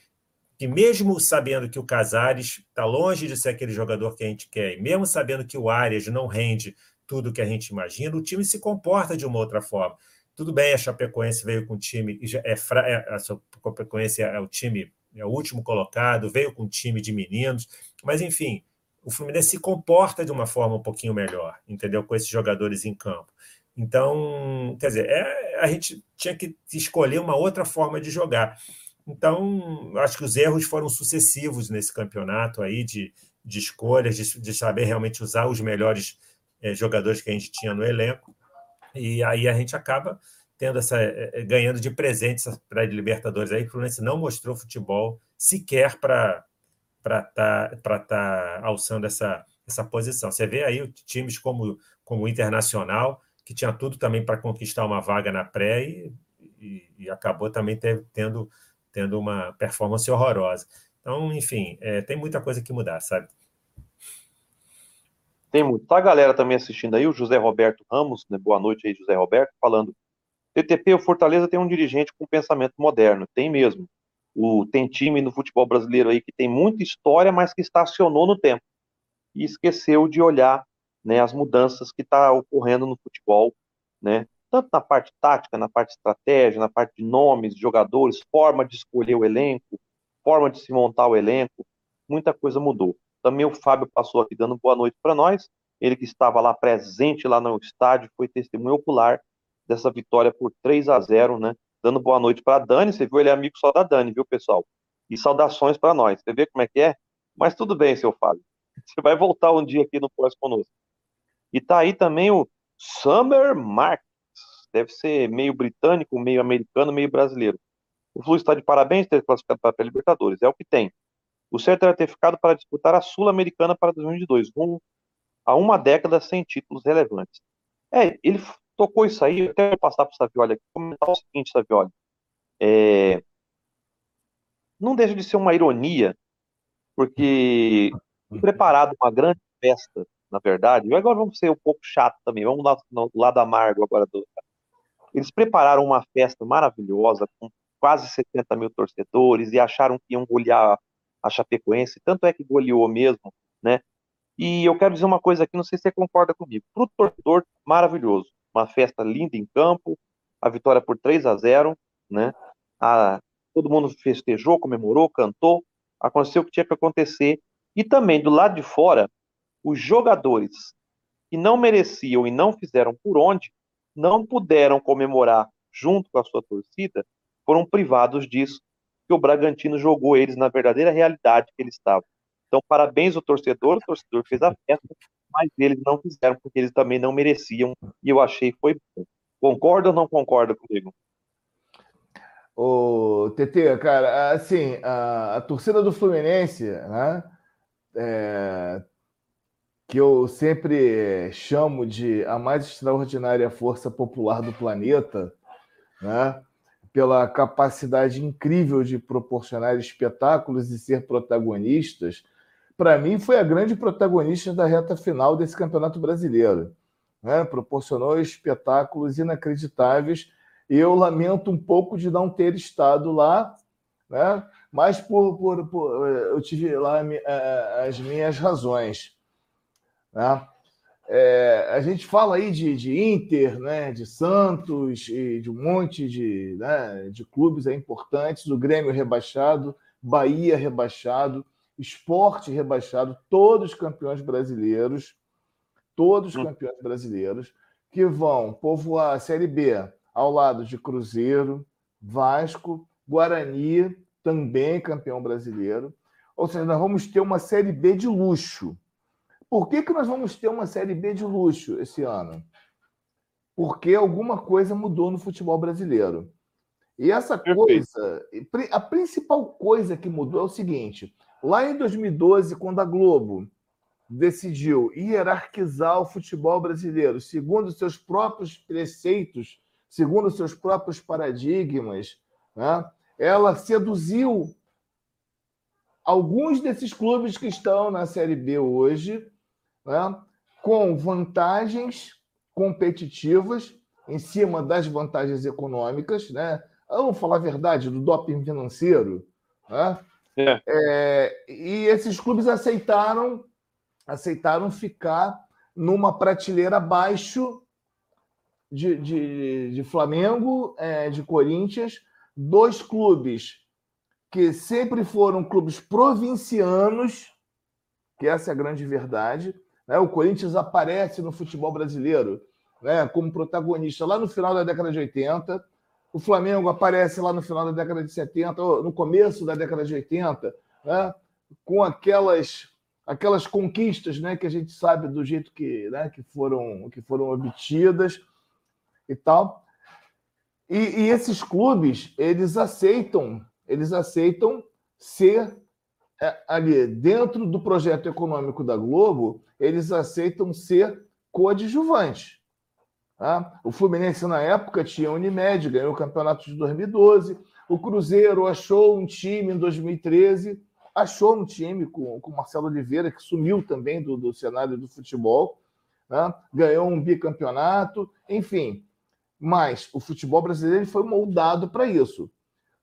que mesmo sabendo que o Casares está longe de ser aquele jogador que a gente quer, e mesmo sabendo que o Arias não rende tudo que a gente imagina, o time se comporta de uma outra forma. Tudo bem, a Chapecoense veio com um time, é, é, a Chapecoense é o time, é o último colocado, veio com um time de meninos, mas enfim, o Fluminense se comporta de uma forma um pouquinho melhor, entendeu? Com esses jogadores em campo. Então, quer dizer, é, a gente tinha que escolher uma outra forma de jogar. Então, acho que os erros foram sucessivos nesse campeonato aí de, de escolhas, de, de saber realmente usar os melhores é, jogadores que a gente tinha no elenco. E aí a gente acaba tendo essa é, ganhando de presentes para a Libertadores aí, o Fluminense não mostrou futebol sequer para para estar tá, tá alçando essa, essa posição. Você vê aí times como, como o Internacional, que tinha tudo também para conquistar uma vaga na pré e, e, e acabou também ter, tendo, tendo uma performance horrorosa. Então, enfim, é, tem muita coisa que mudar, sabe? Tem muito. Tá galera também assistindo aí, o José Roberto Ramos, né? boa noite aí, José Roberto, falando. TTP, o Fortaleza tem um dirigente com pensamento moderno, tem mesmo. O, tem time no futebol brasileiro aí que tem muita história, mas que estacionou no tempo e esqueceu de olhar né, as mudanças que está ocorrendo no futebol, né, tanto na parte tática, na parte estratégia, na parte de nomes, de jogadores, forma de escolher o elenco, forma de se montar o elenco, muita coisa mudou. Também o Fábio passou aqui dando boa noite para nós, ele que estava lá presente lá no estádio, foi testemunho ocular dessa vitória por 3 a 0, né, dando boa noite para Dani. Você viu, ele é amigo só da Dani, viu, pessoal? E saudações para nós. Você vê como é que é? Mas tudo bem, seu Fábio. Você vai voltar um dia aqui no Pós conosco. E tá aí também o Summer Marks. Deve ser meio britânico, meio americano, meio brasileiro. O Flu está de parabéns ter classificado para a Libertadores. É o que tem. O certo era ter ficado para disputar a Sul-Americana para 2022, rumo a uma década sem títulos relevantes. É, ele tocou isso aí, eu até vou passar para o Savioli aqui, comentar o seguinte, Savioli. É, não deixa de ser uma ironia, porque preparado uma grande festa, na verdade, e agora vamos ser um pouco chato também, vamos lá no lado amargo agora do. Eles prepararam uma festa maravilhosa, com quase 70 mil torcedores, e acharam que iam golear a Chapecoense, tanto é que goleou mesmo, né? E eu quero dizer uma coisa aqui, não sei se você concorda comigo. Para o torcedor, maravilhoso uma festa linda em campo, a vitória por 3 a 0, né? A, todo mundo festejou, comemorou, cantou, aconteceu o que tinha que acontecer. E também do lado de fora, os jogadores que não mereciam e não fizeram por onde, não puderam comemorar junto com a sua torcida, foram privados disso, que o Bragantino jogou eles na verdadeira realidade que eles estavam. Então, parabéns ao torcedor, o torcedor fez a festa, mas eles não fizeram, porque eles também não mereciam, e eu achei foi bom. Concorda ou não concorda comigo? Ô, TT, cara, assim, a, a torcida do Fluminense, né, é, que eu sempre chamo de a mais extraordinária força popular do planeta, né, pela capacidade incrível de proporcionar espetáculos e ser protagonistas, para mim, foi a grande protagonista da reta final desse Campeonato Brasileiro. Né? Proporcionou espetáculos inacreditáveis. Eu lamento um pouco de não ter estado lá, né? mas por, por, por eu tive lá as minhas razões. Né? É, a gente fala aí de, de Inter, né, de Santos e de um monte de, né, de clubes importantes, o Grêmio rebaixado, Bahia rebaixado esporte rebaixado, todos campeões brasileiros, todos hum. campeões brasileiros, que vão povoar a Série B ao lado de Cruzeiro, Vasco, Guarani, também campeão brasileiro. Ou seja, nós vamos ter uma Série B de luxo Por que, que nós vamos ter uma Série B de luxo esse ano? Porque alguma coisa mudou no futebol brasileiro. E essa coisa, a principal coisa que mudou é o seguinte: lá em 2012, quando a Globo decidiu hierarquizar o futebol brasileiro segundo seus próprios preceitos, segundo seus próprios paradigmas, né? ela seduziu alguns desses clubes que estão na Série B hoje, né? com vantagens competitivas em cima das vantagens econômicas, né? Vamos falar a verdade do doping financeiro, né? É. É, e esses clubes aceitaram aceitaram ficar numa prateleira abaixo de, de, de Flamengo, é, de Corinthians, dois clubes que sempre foram clubes provincianos, que essa é a grande verdade. Né? O Corinthians aparece no futebol brasileiro né, como protagonista lá no final da década de 80. O Flamengo aparece lá no final da década de 70, ou no começo da década de 80, né, com aquelas aquelas conquistas, né, que a gente sabe do jeito que, né, que foram que foram obtidas e tal. E, e, esses clubes eles aceitam eles aceitam ser é, ali dentro do projeto econômico da Globo eles aceitam ser coadjuvantes. Tá? O Fluminense na época tinha Unimed ganhou o campeonato de 2012. O Cruzeiro achou um time em 2013 achou um time com o Marcelo Oliveira, que sumiu também do, do cenário do futebol, né? ganhou um bicampeonato, enfim. Mas o futebol brasileiro foi moldado para isso.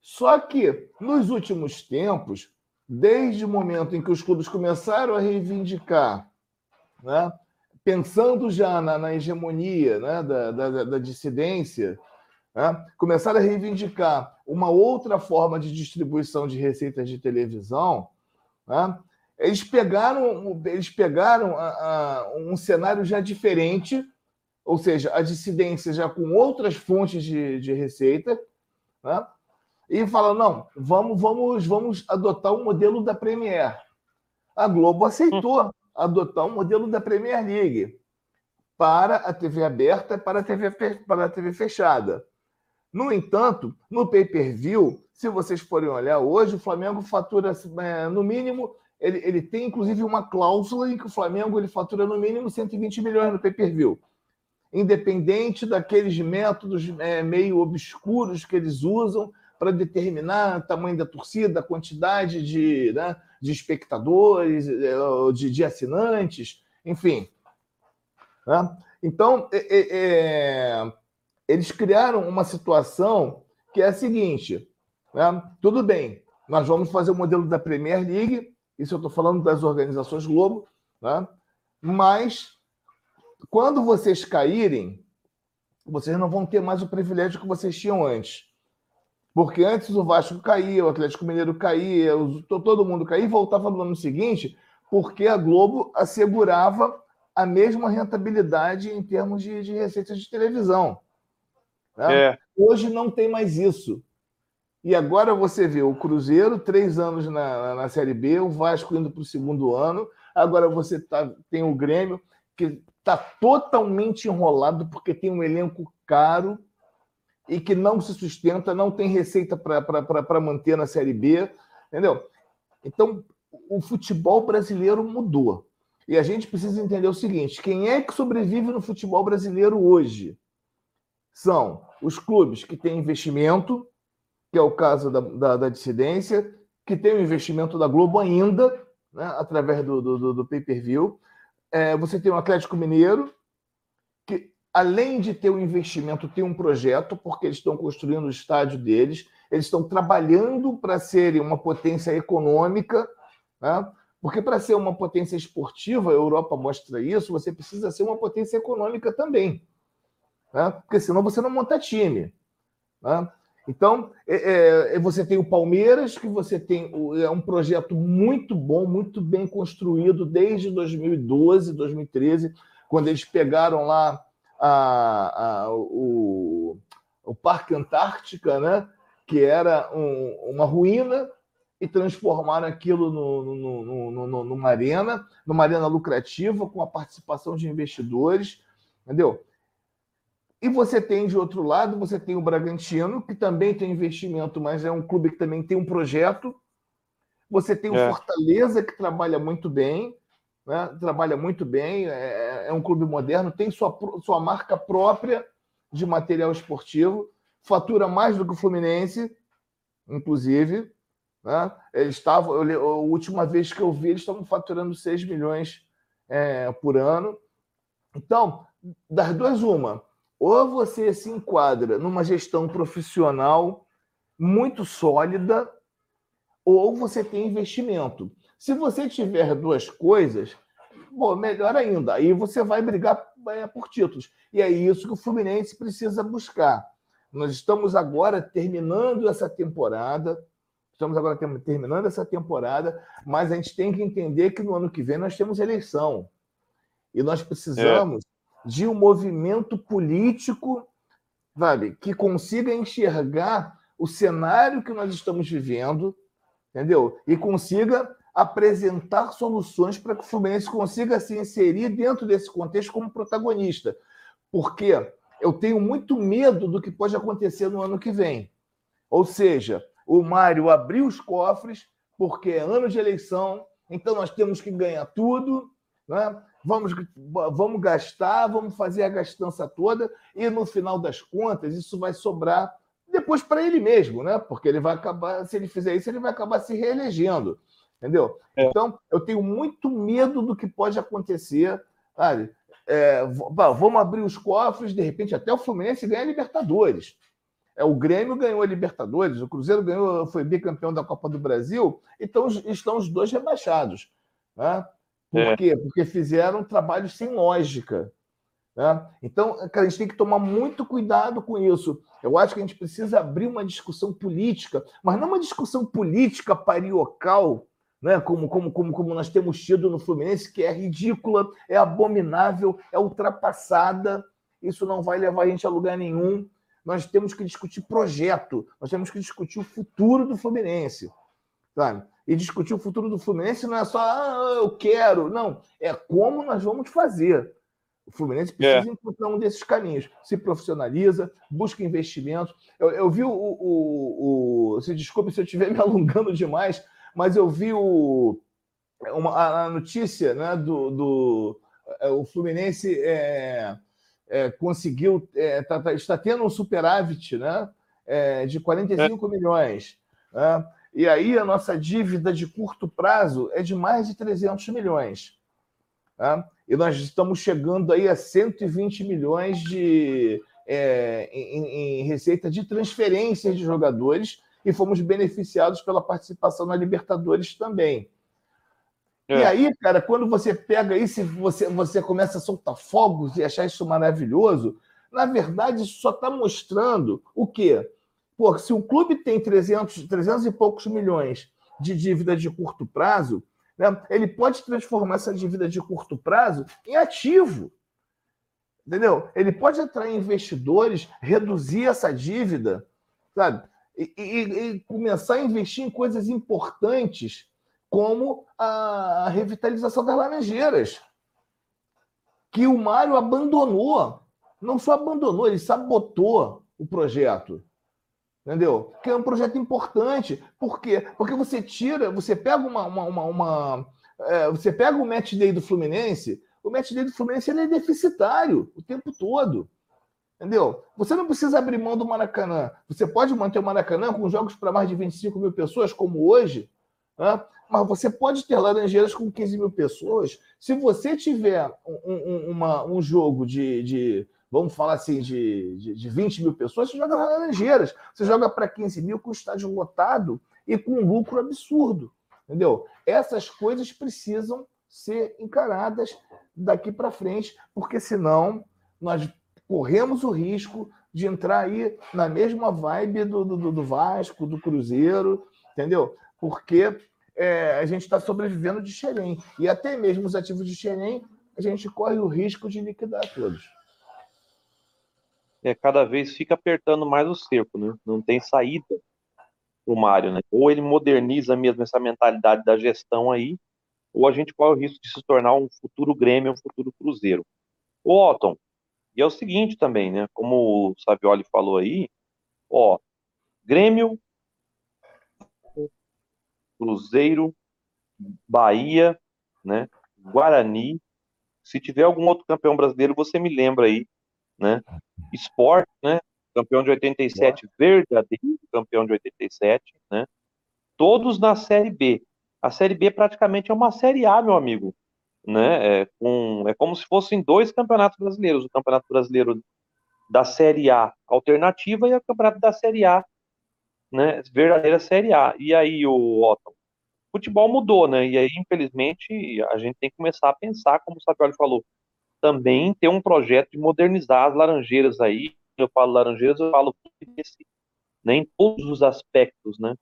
Só que, nos últimos tempos, desde o momento em que os clubes começaram a reivindicar, né? Pensando já na, na hegemonia né? da, da, da dissidência, né? começaram a reivindicar uma outra forma de distribuição de receitas de televisão. Né? Eles pegaram, eles pegaram a, a, um cenário já diferente, ou seja, a dissidência já com outras fontes de, de receita, né? e falaram: não, vamos, vamos, vamos adotar o modelo da Premier. A Globo aceitou adotar o modelo da Premier League para a TV aberta para a TV, para a TV fechada. No entanto, no pay-per-view, se vocês forem olhar hoje, o Flamengo fatura, é, no mínimo, ele, ele tem inclusive uma cláusula em que o Flamengo ele fatura no mínimo 120 milhões no pay-per-view. Independente daqueles métodos é, meio obscuros que eles usam para determinar o tamanho da torcida, a quantidade de, né, de espectadores, é, de, de assinantes, enfim. Né? Então, é, é, eles criaram uma situação que é a seguinte: né? tudo bem, nós vamos fazer o modelo da Premier League, isso eu estou falando das organizações Globo, né? mas quando vocês caírem, vocês não vão ter mais o privilégio que vocês tinham antes. Porque antes o Vasco caía, o Atlético Mineiro caía, todo mundo caía e voltava no ano seguinte, porque a Globo assegurava a mesma rentabilidade em termos de, de receitas de televisão. Né? É. Hoje não tem mais isso. E agora você vê o Cruzeiro, três anos na, na Série B, o Vasco indo para o segundo ano. Agora você tá, tem o Grêmio, que está totalmente enrolado porque tem um elenco caro e que não se sustenta, não tem receita para manter na Série B. Entendeu? Então, o futebol brasileiro mudou. E a gente precisa entender o seguinte: quem é que sobrevive no futebol brasileiro hoje? São os clubes que têm investimento, que é o caso da, da, da dissidência, que tem o investimento da Globo ainda, né, através do, do, do pay-per-view. É, você tem o Atlético Mineiro, além de ter um investimento, tem um projeto, porque eles estão construindo o estádio deles, eles estão trabalhando para serem uma potência econômica, né? porque para ser uma potência esportiva, a Europa mostra isso, você precisa ser uma potência econômica também né? porque senão você não monta time. Né? Então, é, é, é, você tem o Palmeiras, que você tem é um projeto muito bom, muito bem construído desde 2012, 2013, quando eles pegaram lá a, a, o, o Parque Antártica, né? que era um, uma ruína, e transformaram aquilo no, no, no, numa arena, numa arena lucrativa, com a participação de investidores, entendeu? E você tem, de outro lado, você tem o Bragantino, que também tem investimento, mas é um clube que também tem um projeto. Você tem o é. Fortaleza, que trabalha muito bem, né? trabalha muito bem, é, é, um clube moderno, tem sua, sua marca própria de material esportivo, fatura mais do que o Fluminense, inclusive. Né? Eles estavam, a última vez que eu vi, eles estavam faturando 6 milhões é, por ano. Então, das duas, uma. Ou você se enquadra numa gestão profissional muito sólida, ou você tem investimento. Se você tiver duas coisas, bom, melhor ainda. Aí você vai brigar é, por títulos. E é isso que o Fluminense precisa buscar. Nós estamos agora terminando essa temporada. Estamos agora terminando essa temporada, mas a gente tem que entender que no ano que vem nós temos eleição. E nós precisamos é. de um movimento político, sabe, que consiga enxergar o cenário que nós estamos vivendo, entendeu? E consiga apresentar soluções para que o Fluminense consiga se inserir dentro desse contexto como protagonista. Porque eu tenho muito medo do que pode acontecer no ano que vem. Ou seja, o Mário abriu os cofres, porque é ano de eleição, então nós temos que ganhar tudo, né? vamos, vamos gastar, vamos fazer a gastança toda, e no final das contas, isso vai sobrar depois para ele mesmo, né? Porque ele vai acabar, se ele fizer isso, ele vai acabar se reelegendo. Entendeu? É. Então, eu tenho muito medo do que pode acontecer. Sabe? É, vamos abrir os cofres, de repente, até o Fluminense ganha a Libertadores. É, o Grêmio ganhou a Libertadores, o Cruzeiro ganhou, foi bicampeão da Copa do Brasil, então estão os dois rebaixados. Né? Por é. quê? Porque fizeram trabalhos sem lógica. Né? Então, a gente tem que tomar muito cuidado com isso. Eu acho que a gente precisa abrir uma discussão política, mas não uma discussão política pariocal, né? como, como, como, como nós temos tido no Fluminense, que é ridícula, é abominável, é ultrapassada. Isso não vai levar a gente a lugar nenhum. Nós temos que discutir projeto, nós temos que discutir o futuro do Fluminense. Sabe? E discutir o futuro do Fluminense não é só ah, eu quero, não, é como nós vamos fazer. O Fluminense precisa é. encontrar um desses caminhos. Se profissionaliza, busca investimentos. Eu, eu vi o, o, o, Se desculpe se eu estiver me alongando demais, mas eu vi o, uma, a notícia né, do, do é, o Fluminense é, é, conseguiu é, tá, tá, está tendo um superávit né, é, de 45 é. milhões. Né? E aí a nossa dívida de curto prazo é de mais de 300 milhões. Né? E nós estamos chegando aí a 120 milhões de, em, em, receita de transferências de jogadores e fomos beneficiados pela participação na Libertadores também. É. E aí, cara, quando você pega isso e você, você começa a soltar fogos e achar isso maravilhoso, na verdade, isso só está mostrando o quê? Pô, se um clube tem 300, 300 e poucos milhões de dívida de curto prazo, né, ele pode transformar essa dívida de curto prazo em ativo. Entendeu? Ele pode atrair investidores, reduzir essa dívida, sabe? E, e, começar a investir em coisas importantes, como a revitalização das laranjeiras, que o Mário abandonou. Não só abandonou, ele sabotou o projeto. Entendeu? Que é um projeto importante. Por quê? Porque você tira, você pega uma. uma, uma, uma é, você pega o match day do Fluminense, o match day do Fluminense ele é deficitário o tempo todo. Entendeu? Você não precisa abrir mão do Maracanã. Você pode manter o Maracanã com jogos para mais de 25 mil pessoas, como hoje, né? mas você pode ter Laranjeiras com 15 mil pessoas. Se você tiver um, um, uma, um jogo de, de, vamos falar assim, de, de, de 20 mil pessoas, você joga Laranjeiras. Você joga para 15 mil com estádio lotado e com um lucro absurdo. Entendeu? Essas coisas precisam ser encaradas daqui para frente, porque senão nós corremos o risco de entrar aí na mesma vibe do, do, do Vasco, do Cruzeiro, entendeu? Porque é, a gente está sobrevivendo de Xerém. E até mesmo os ativos de Xerém, a gente corre o risco de liquidar todos. É, cada vez fica apertando mais o cerco, né? Não tem saída. o Mário, né? Ou ele moderniza mesmo essa mentalidade da gestão aí, ou a gente corre o risco de se tornar um futuro Grêmio, um futuro Cruzeiro. O Otton, e é o seguinte também, né? Como o Savioli falou aí, ó, Grêmio, Cruzeiro, Bahia, né? Guarani. Se tiver algum outro campeão brasileiro, você me lembra aí, né? Esporte, né? Campeão de 87, verdadeiro campeão de 87, né? Todos na Série B. A Série B praticamente é uma Série A, meu amigo, né? É, com, é como se fossem dois campeonatos brasileiros: o Campeonato Brasileiro da Série A alternativa e o Campeonato da Série A, né? Verdadeira Série A. E aí, o Otton, futebol mudou, né? E aí, infelizmente, a gente tem que começar a pensar, como o Sapioli falou, também ter um projeto de modernizar as laranjeiras aí. Eu falo laranjeiras, eu falo né, em todos os aspectos, né?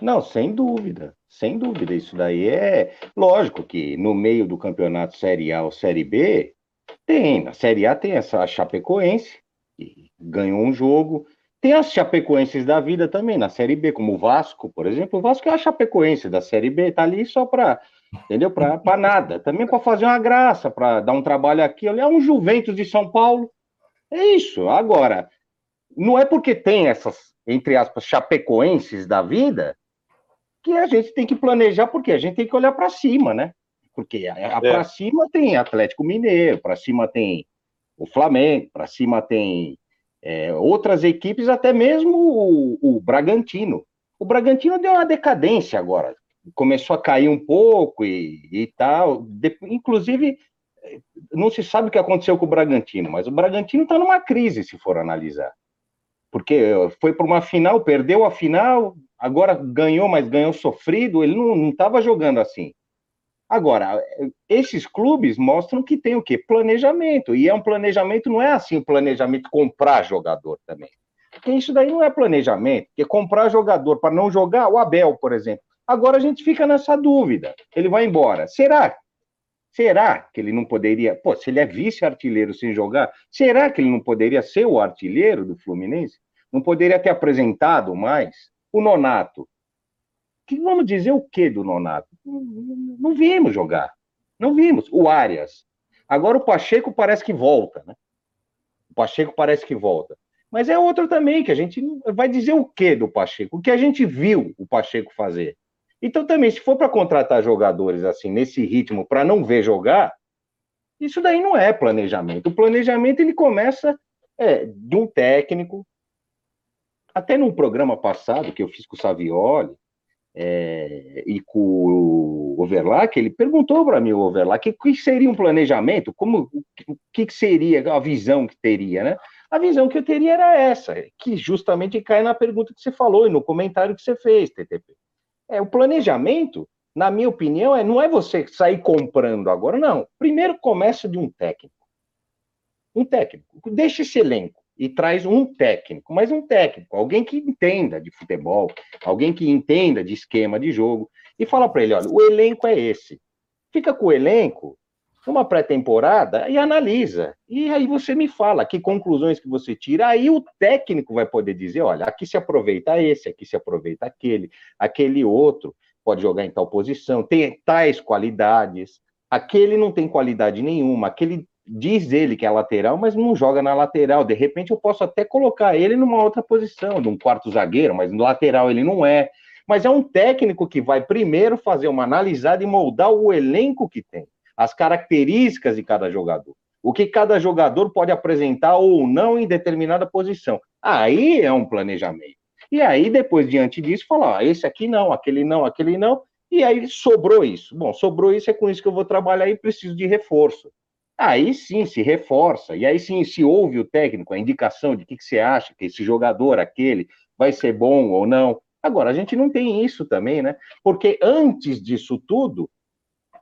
Não, sem dúvida, sem dúvida. Isso daí é lógico que no meio do campeonato Série A ou Série B, tem. Na Série A tem essa Chapecoense, que ganhou um jogo, tem as Chapecoenses da vida também, na Série B, como o Vasco, por exemplo. O Vasco é a Chapecoense da Série B, tá ali só para, entendeu? Para nada. Também para fazer uma graça, para dar um trabalho aqui. É um Juventus de São Paulo. É isso. Agora, não é porque tem essas, entre aspas, Chapecoenses da vida, que a gente tem que planejar, porque a gente tem que olhar para cima, né? Porque é. para cima tem Atlético Mineiro, para cima tem o Flamengo, para cima tem é, outras equipes, até mesmo o, o, Bragantino. O Bragantino deu uma decadência agora, começou a cair um pouco e, e tal. De, inclusive, não se sabe o que aconteceu com o Bragantino, mas o Bragantino está numa crise, se for analisar. Porque foi para uma final, perdeu a final, agora ganhou, mas ganhou sofrido, ele não estava jogando assim. Agora, esses clubes mostram que tem o quê? Planejamento. E é um planejamento, não é assim o planejamento comprar jogador também. Porque isso daí não é planejamento. Porque comprar jogador para não jogar, o Abel, por exemplo. Agora a gente fica nessa dúvida. Ele vai embora. Será? Será que ele não poderia. Pô, se ele é vice-artilheiro sem jogar, será que ele não poderia ser o artilheiro do Fluminense? Não poderia ter apresentado mais? O Nonato que vamos dizer o que do Nonato? Não, vimos jogar. Não vimos. O Arias. Agora o Pacheco parece que volta, né? O Pacheco parece que volta. Mas é outro também, que a gente vai dizer o que do Pacheco? O que a gente viu o Pacheco fazer. Então, também, se for para contratar jogadores assim, nesse ritmo, para não ver jogar, isso daí não é planejamento. O planejamento ele começa é, de um técnico. Até num programa passado que eu fiz com o Savioli, é, e com o Overlack, ele perguntou para mim, o Overlack, o que seria um planejamento, como, o que seria a visão que teria, né? A visão que eu teria era essa, que justamente cai na pergunta que você falou e no comentário que você fez, TTP. É, o planejamento, na minha opinião, é, não é você sair comprando agora, não. Primeiro começa de um técnico. Um técnico. Deixa esse elenco e traz um técnico, mas um técnico, alguém que entenda de futebol, alguém que entenda de esquema de jogo, e fala para ele: olha, o elenco é esse. Fica com o elenco numa pré-temporada e analisa. E aí você me fala que conclusões que você tira. Aí o técnico vai poder dizer: olha, aqui se aproveita esse, aqui se aproveita aquele, aquele outro pode jogar em tal posição, tem tais qualidades. Aquele não tem qualidade nenhuma, aquele diz ele que é lateral, mas não joga na lateral. De repente eu posso até colocar ele numa outra posição, num quarto zagueiro, mas no lateral ele não é. Mas é um técnico que vai primeiro fazer uma analisada e moldar o elenco que tem, as características de cada jogador, o que cada jogador pode apresentar ou não em determinada posição. Aí é um planejamento. E aí, depois, diante disso, falar: ah, esse aqui não, aquele não, aquele não. E aí sobrou isso. Bom, sobrou isso, é com isso que eu vou trabalhar e preciso de reforço. Aí sim se reforça, e aí sim se ouve o técnico, a indicação de que, que você acha que esse jogador, aquele, vai ser bom ou não. Agora, a gente não tem isso também, né? Porque antes disso tudo,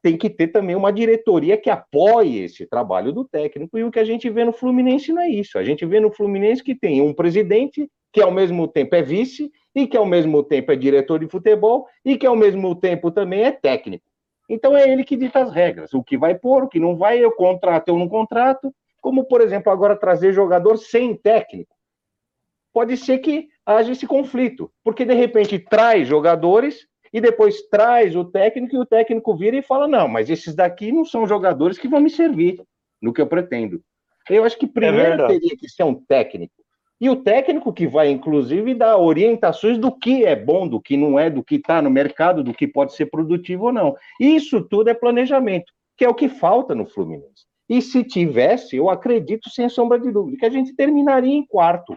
tem que ter também uma diretoria que apoie esse trabalho do técnico, e o que a gente vê no Fluminense não é isso. A gente vê no Fluminense que tem um presidente que ao mesmo tempo é vice, e que ao mesmo tempo é diretor de futebol, e que ao mesmo tempo também é técnico. Então é ele que dita as regras, o que vai pôr, o que não vai, eu contrato, eu não contrato, como por exemplo agora trazer jogador sem técnico. Pode ser que haja esse conflito, porque de repente traz jogadores e depois traz o técnico e o técnico vira e fala: não, mas esses daqui não são jogadores que vão me servir no que eu pretendo. Eu acho que primeiro é teria que ser um técnico. E o técnico que vai, inclusive, dar orientações do que é bom, do que não é, do que está no mercado, do que pode ser produtivo ou não. Isso tudo é planejamento, que é o que falta no Fluminense. E se tivesse, eu acredito, sem sombra de dúvida, que a gente terminaria em quarto.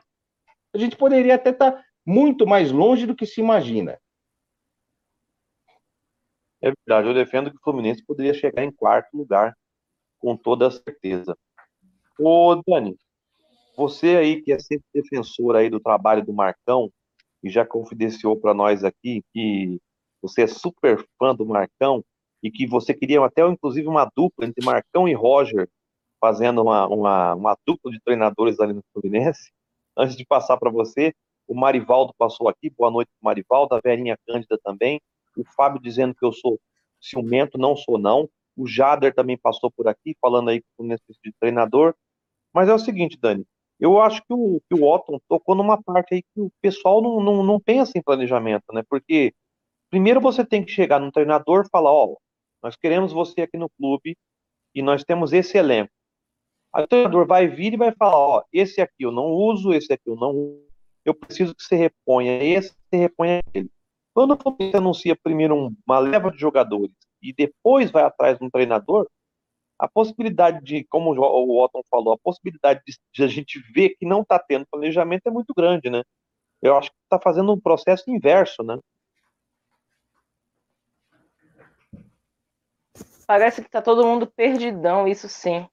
A gente poderia até estar tá muito mais longe do que se imagina. É verdade, eu defendo que o Fluminense poderia chegar em quarto lugar, com toda certeza. Ô, Dani, você aí que é sempre defensor aí do trabalho do Marcão, e já confidenciou para nós aqui que você é super fã do Marcão, e que você queria até, inclusive, uma dupla entre Marcão e Roger, fazendo uma, uma, uma dupla de treinadores ali no Fluminense. Antes de passar para você, o Marivaldo passou aqui, boa noite, Marivaldo, a Verinha Cândida também, o Fábio dizendo que eu sou ciumento, não sou não. O Jader também passou por aqui, falando aí que o necessito de treinador. Mas é o seguinte, Dani, eu acho que o, que o Otton tocou numa parte aí que o pessoal não, não, não pensa em planejamento, né? Porque primeiro você tem que chegar num treinador e falar, ó, nós queremos você aqui no clube e nós temos esse elenco. Aí o treinador vai vir e vai falar, ó, esse aqui eu não uso, esse aqui eu não uso, eu preciso que você reponha esse, você reponha aquele. Quando Fluminense anuncia primeiro uma leva de jogadores e depois vai atrás de um treinador, a possibilidade de, como o Otton falou, a possibilidade de, de a gente ver que não está tendo planejamento é muito grande, né? Eu acho que está fazendo um processo inverso, né? Parece que está todo mundo perdidão, isso sim.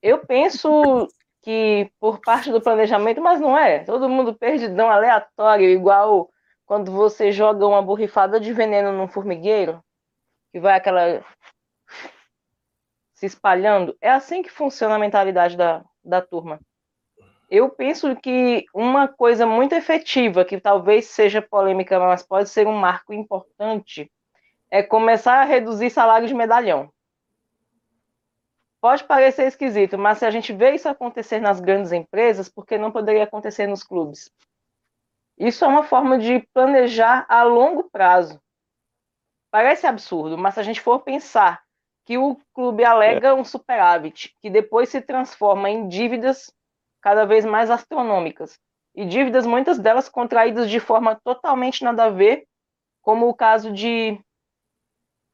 Eu penso que por parte do planejamento, mas não é. Todo mundo perdidão, aleatório, igual quando você joga uma borrifada de veneno num formigueiro, que vai aquela se espalhando. É assim que funciona a mentalidade da, da turma. Eu penso que uma coisa muito efetiva, que talvez seja polêmica, mas pode ser um marco importante, é começar a reduzir salário de medalhão. Pode parecer esquisito, mas se a gente vê isso acontecer nas grandes empresas, por que não poderia acontecer nos clubes? Isso é uma forma de planejar a longo prazo. Parece absurdo, mas se a gente for pensar que o clube alega é. um superávit, que depois se transforma em dívidas cada vez mais astronômicas, e dívidas muitas delas contraídas de forma totalmente nada a ver, como o caso de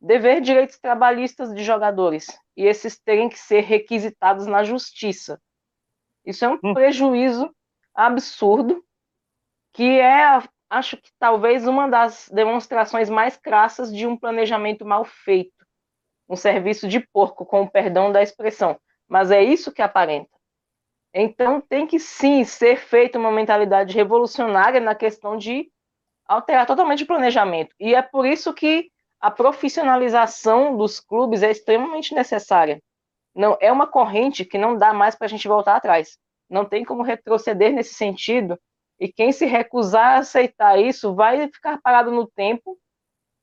dever direitos trabalhistas de jogadores, e esses terem que ser requisitados na justiça. Isso é um hum. prejuízo absurdo que é, acho que talvez uma das demonstrações mais crassas de um planejamento mal feito. Um serviço de porco, com o perdão da expressão. Mas é isso que aparenta. Então, tem que sim ser feita uma mentalidade revolucionária na questão de alterar totalmente o planejamento. E é por isso que a profissionalização dos clubes é extremamente necessária. Não é uma corrente que não dá mais para a gente voltar atrás. Não tem como retroceder nesse sentido, e quem se recusar a aceitar isso vai ficar parado no tempo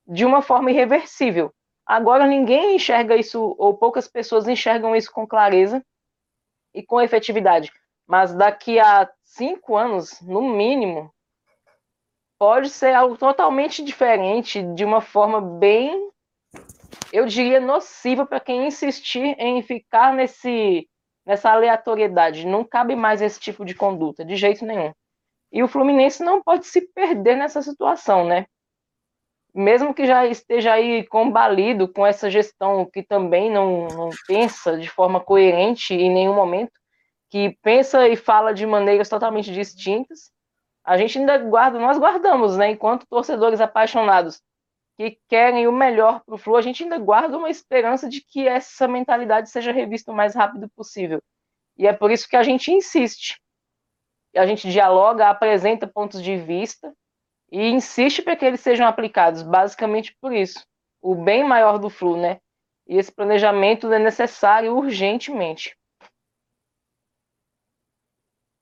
de uma forma irreversível. Agora ninguém enxerga isso, ou poucas pessoas enxergam isso com clareza e com efetividade. Mas daqui a cinco anos, no mínimo, pode ser algo totalmente diferente, de uma forma bem, eu diria, nociva para quem insistir em ficar nesse, nessa aleatoriedade. Não cabe mais esse tipo de conduta, de jeito nenhum. E o Fluminense não pode se perder nessa situação, né? Mesmo que já esteja aí combalido com essa gestão que também não, não pensa de forma coerente em nenhum momento, que pensa e fala de maneiras totalmente distintas, a gente ainda guarda, nós guardamos, né? Enquanto torcedores apaixonados que querem o melhor para o Flu, a gente ainda guarda uma esperança de que essa mentalidade seja revista o mais rápido possível. E é por isso que a gente insiste a gente dialoga, apresenta pontos de vista e insiste para que eles sejam aplicados, basicamente por isso. O bem maior do Flu, né? E esse planejamento é necessário urgentemente.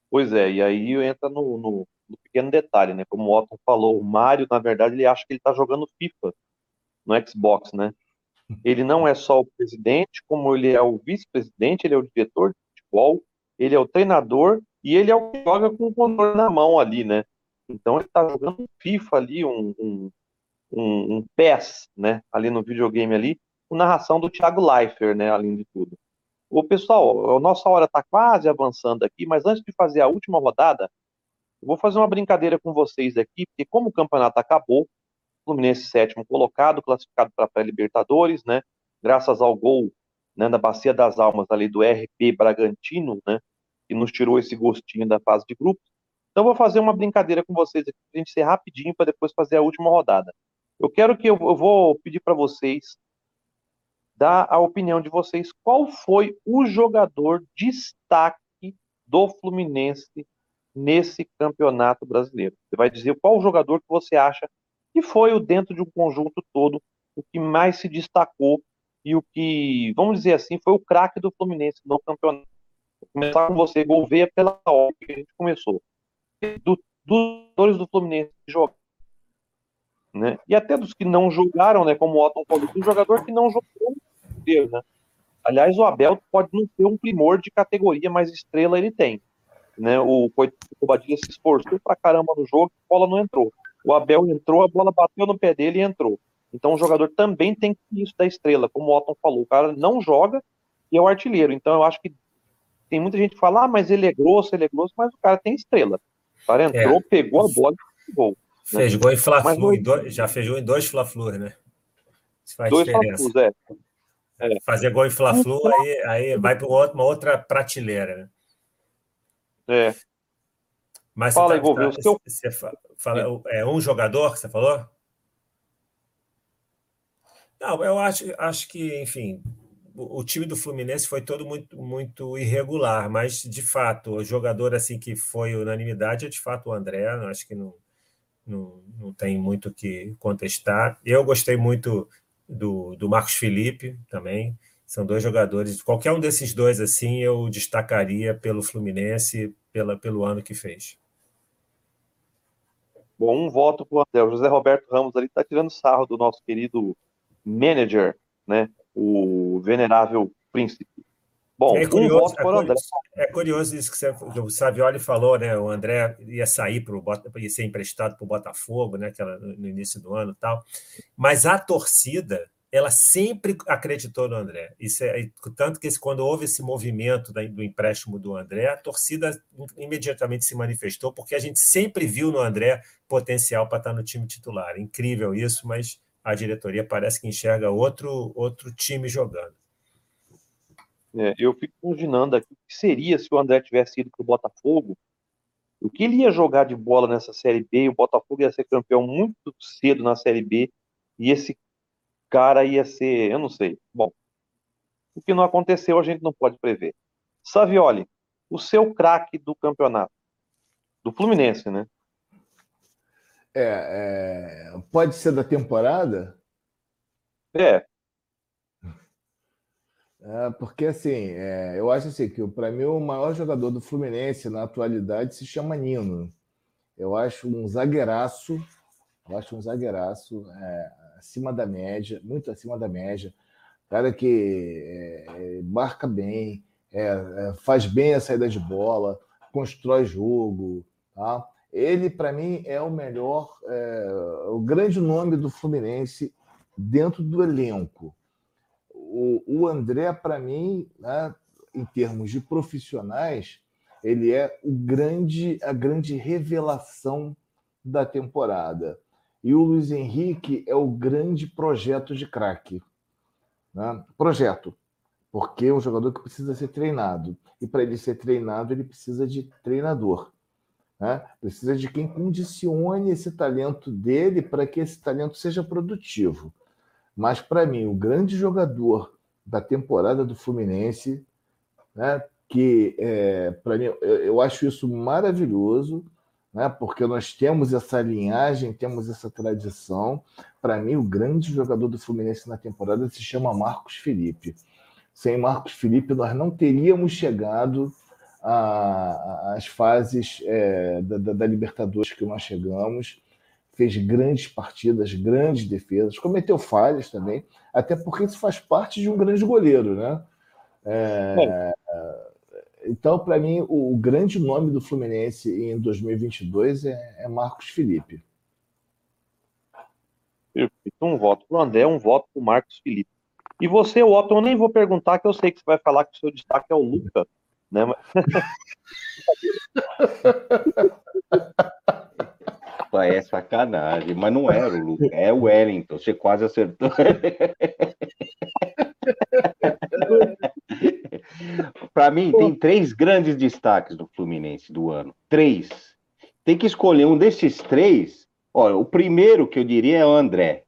Pois é, e aí entra no, no, no pequeno detalhe, né? Como o Otton falou, o Mário, na verdade, ele acha que ele está jogando FIFA no Xbox, né? Ele não é só o presidente, como ele é o vice-presidente, ele é o diretor de futebol, ele é o treinador e ele é o que joga com o controle na mão ali, né? Então ele está jogando FIFA ali, um, um, um, um PES, né? Ali no videogame ali, com narração do Thiago Leifert, né? Além de tudo. O pessoal, a nossa hora está quase avançando aqui, mas antes de fazer a última rodada, eu vou fazer uma brincadeira com vocês aqui, porque como o campeonato acabou, Fluminense sétimo colocado, classificado para a pré-Libertadores, né? Graças ao gol né, na Bacia das Almas ali do RP Bragantino, né? Que nos tirou esse gostinho da fase de grupos. Então vou fazer uma brincadeira com vocês aqui, para a gente ser rapidinho, para depois fazer a última rodada. Eu quero que eu, eu vou pedir para vocês dar a opinião de vocês. Qual foi o jogador destaque do Fluminense nesse campeonato brasileiro? Você vai dizer qual jogador que você acha que foi o dentro de um conjunto todo o que mais se destacou e o que, vamos dizer assim, foi o craque do Fluminense no campeonato. Vou começar com você, Gouveia, pela hora que a gente começou. Do, dos jogadores do Fluminense que jogaram, né? E até dos que não jogaram, né? Como o Otton falou, um jogador que não jogou inteiro, né? Aliás, o Abel pode não ter um primor de categoria, mas estrela ele tem. Né? O, o Badilha se esforçou pra caramba no jogo, a bola não entrou. O Abel entrou, a bola bateu no pé dele e entrou. Então o jogador também tem isso da estrela, como o Otton falou. O cara não joga e é o artilheiro. Então eu acho que tem muita gente que fala, ah, mas ele é grosso, ele é grosso, mas o cara tem estrela. O cara entrou, é. pegou a bola e gol. Né? Fez gol em Fla-Flu, já fez gol em dois Fla-Flu, né? Isso faz dois diferença. É. É. Fazer gol em Fla-Flu, aí, aí vai para uma outra prateleira, né? É. Mas fala, você, tá, tá, seu... você fala, é um jogador que você falou? Não, eu acho, acho que, enfim, o, time do Fluminense foi todo muito, muito irregular, mas de fato, o jogador assim que foi unanimidade é de fato o André. Acho que não, não, não tem muito o que contestar. Eu gostei muito do, do Marcos Felipe também. São dois jogadores. Qualquer um desses dois assim eu destacaria pelo Fluminense, pela, pelo ano que fez. Bom, um voto para o André. O José Roberto Ramos ali está tirando sarro do nosso querido manager, né? O venerável príncipe. Bom, é curioso, um André. É curioso isso que, você, que o Savioli falou, né? O André ia sair para ia ser emprestado para o Botafogo, né? Aquela, no início do ano e tal. Mas a torcida ela sempre acreditou no André. Isso é, tanto que quando houve esse movimento do empréstimo do André, a torcida imediatamente se manifestou, porque a gente sempre viu no André potencial para estar no time titular. Incrível isso, mas a diretoria parece que enxerga outro, outro time jogando. É, eu fico imaginando aqui o que seria se o André tivesse ido para o Botafogo, o que ele ia jogar de bola nessa Série B, o Botafogo ia ser campeão muito cedo na Série B, e esse cara ia ser, eu não sei. Bom, o que não aconteceu a gente não pode prever. Savioli, o seu craque do campeonato, do Fluminense, né? É, é, pode ser da temporada? É. é porque assim, é, eu acho assim que para mim o maior jogador do Fluminense na atualidade se chama Nino. Eu acho um zagueiraço, eu acho um zagueiraço. É, acima da média, muito acima da média. Cara que é, marca bem, faz bem a saída de bola, constrói jogo. Tá? Ele, para mim, é o melhor, é, o grande nome do Fluminense dentro do elenco. O, o André, para mim, né, em termos de profissionais, ele é o grande, a grande revelação da temporada. E o Luiz Henrique é o grande projeto de craque. Né? Projeto, porque é um jogador que precisa ser treinado. E para ele ser treinado, ele precisa de treinador. Né? Precisa de quem condicione esse talento dele para que esse talento seja produtivo. Mas, para mim, o grande jogador da temporada do Fluminense, né, que, é, para mim, eu, eu acho isso maravilhoso, né? porque nós temos essa linhagem, temos essa tradição. Para mim, o grande jogador do Fluminense na temporada se chama Marcos Felipe. Sem Marcos Felipe, nós não teríamos chegado às fases é, da, da, Libertadores que nós chegamos. Fez grandes partidas, grandes defesas, cometeu falhas também, até porque isso faz parte de um grande goleiro, né? É, então, para mim, o, o, grande nome do Fluminense em 2022 é, é Marcos Felipe. Perfeito. Um voto para o André, um voto para o Marcos Felipe. E você, Otton, eu nem vou perguntar, que eu sei que você vai falar que o seu destaque é o Luca, né? é sacanagem, mas não era o Luca, é o Wellington, você quase acertou. Para mim, tem três grandes destaques do Fluminense do ano. Três. Tem que escolher um desses três. Olha, o primeiro que eu diria é o André.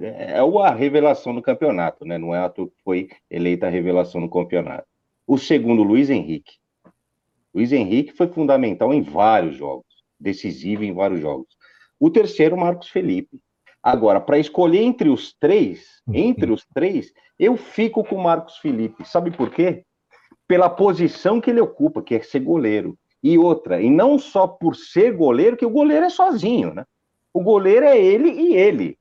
É a revelação do campeonato, né? Não é a que foi eleita a revelação no campeonato. O segundo, Luiz Henrique. Luiz Henrique foi fundamental em vários jogos, decisivo em vários jogos. O terceiro, Marcos Felipe. Agora, para escolher entre os três, entre os três, eu fico com o Marcos Felipe. Sabe por quê? Pela posição que ele ocupa, que é ser goleiro. E outra, e não só por ser goleiro, que o goleiro é sozinho, né? O goleiro é ele e ele.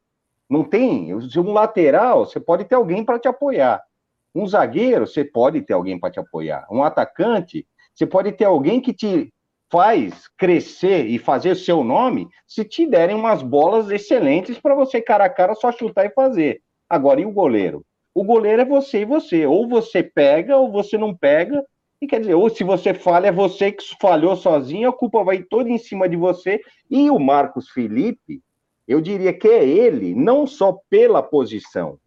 Não tem. Um lateral, você pode ter alguém para te apoiar. Um zagueiro, você pode ter alguém para te apoiar. Um atacante, você pode ter alguém que te faz crescer e fazer seu nome se te derem umas bolas excelentes para você cara a cara só chutar e fazer. Agora, e o goleiro? O goleiro é você e você. Ou você pega ou você não pega. E quer dizer, ou se você falha, é você que falhou sozinho, a culpa vai toda em cima de você. E o Marcos Felipe, eu diria que é ele, não só pela posição,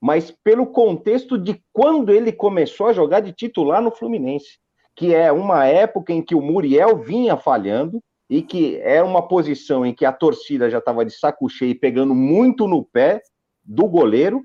mas pelo contexto de quando ele começou a jogar de titular no Fluminense que é uma época em que o Muriel vinha falhando e que é uma posição em que a torcida já estava de saco cheio pegando muito no pé do goleiro.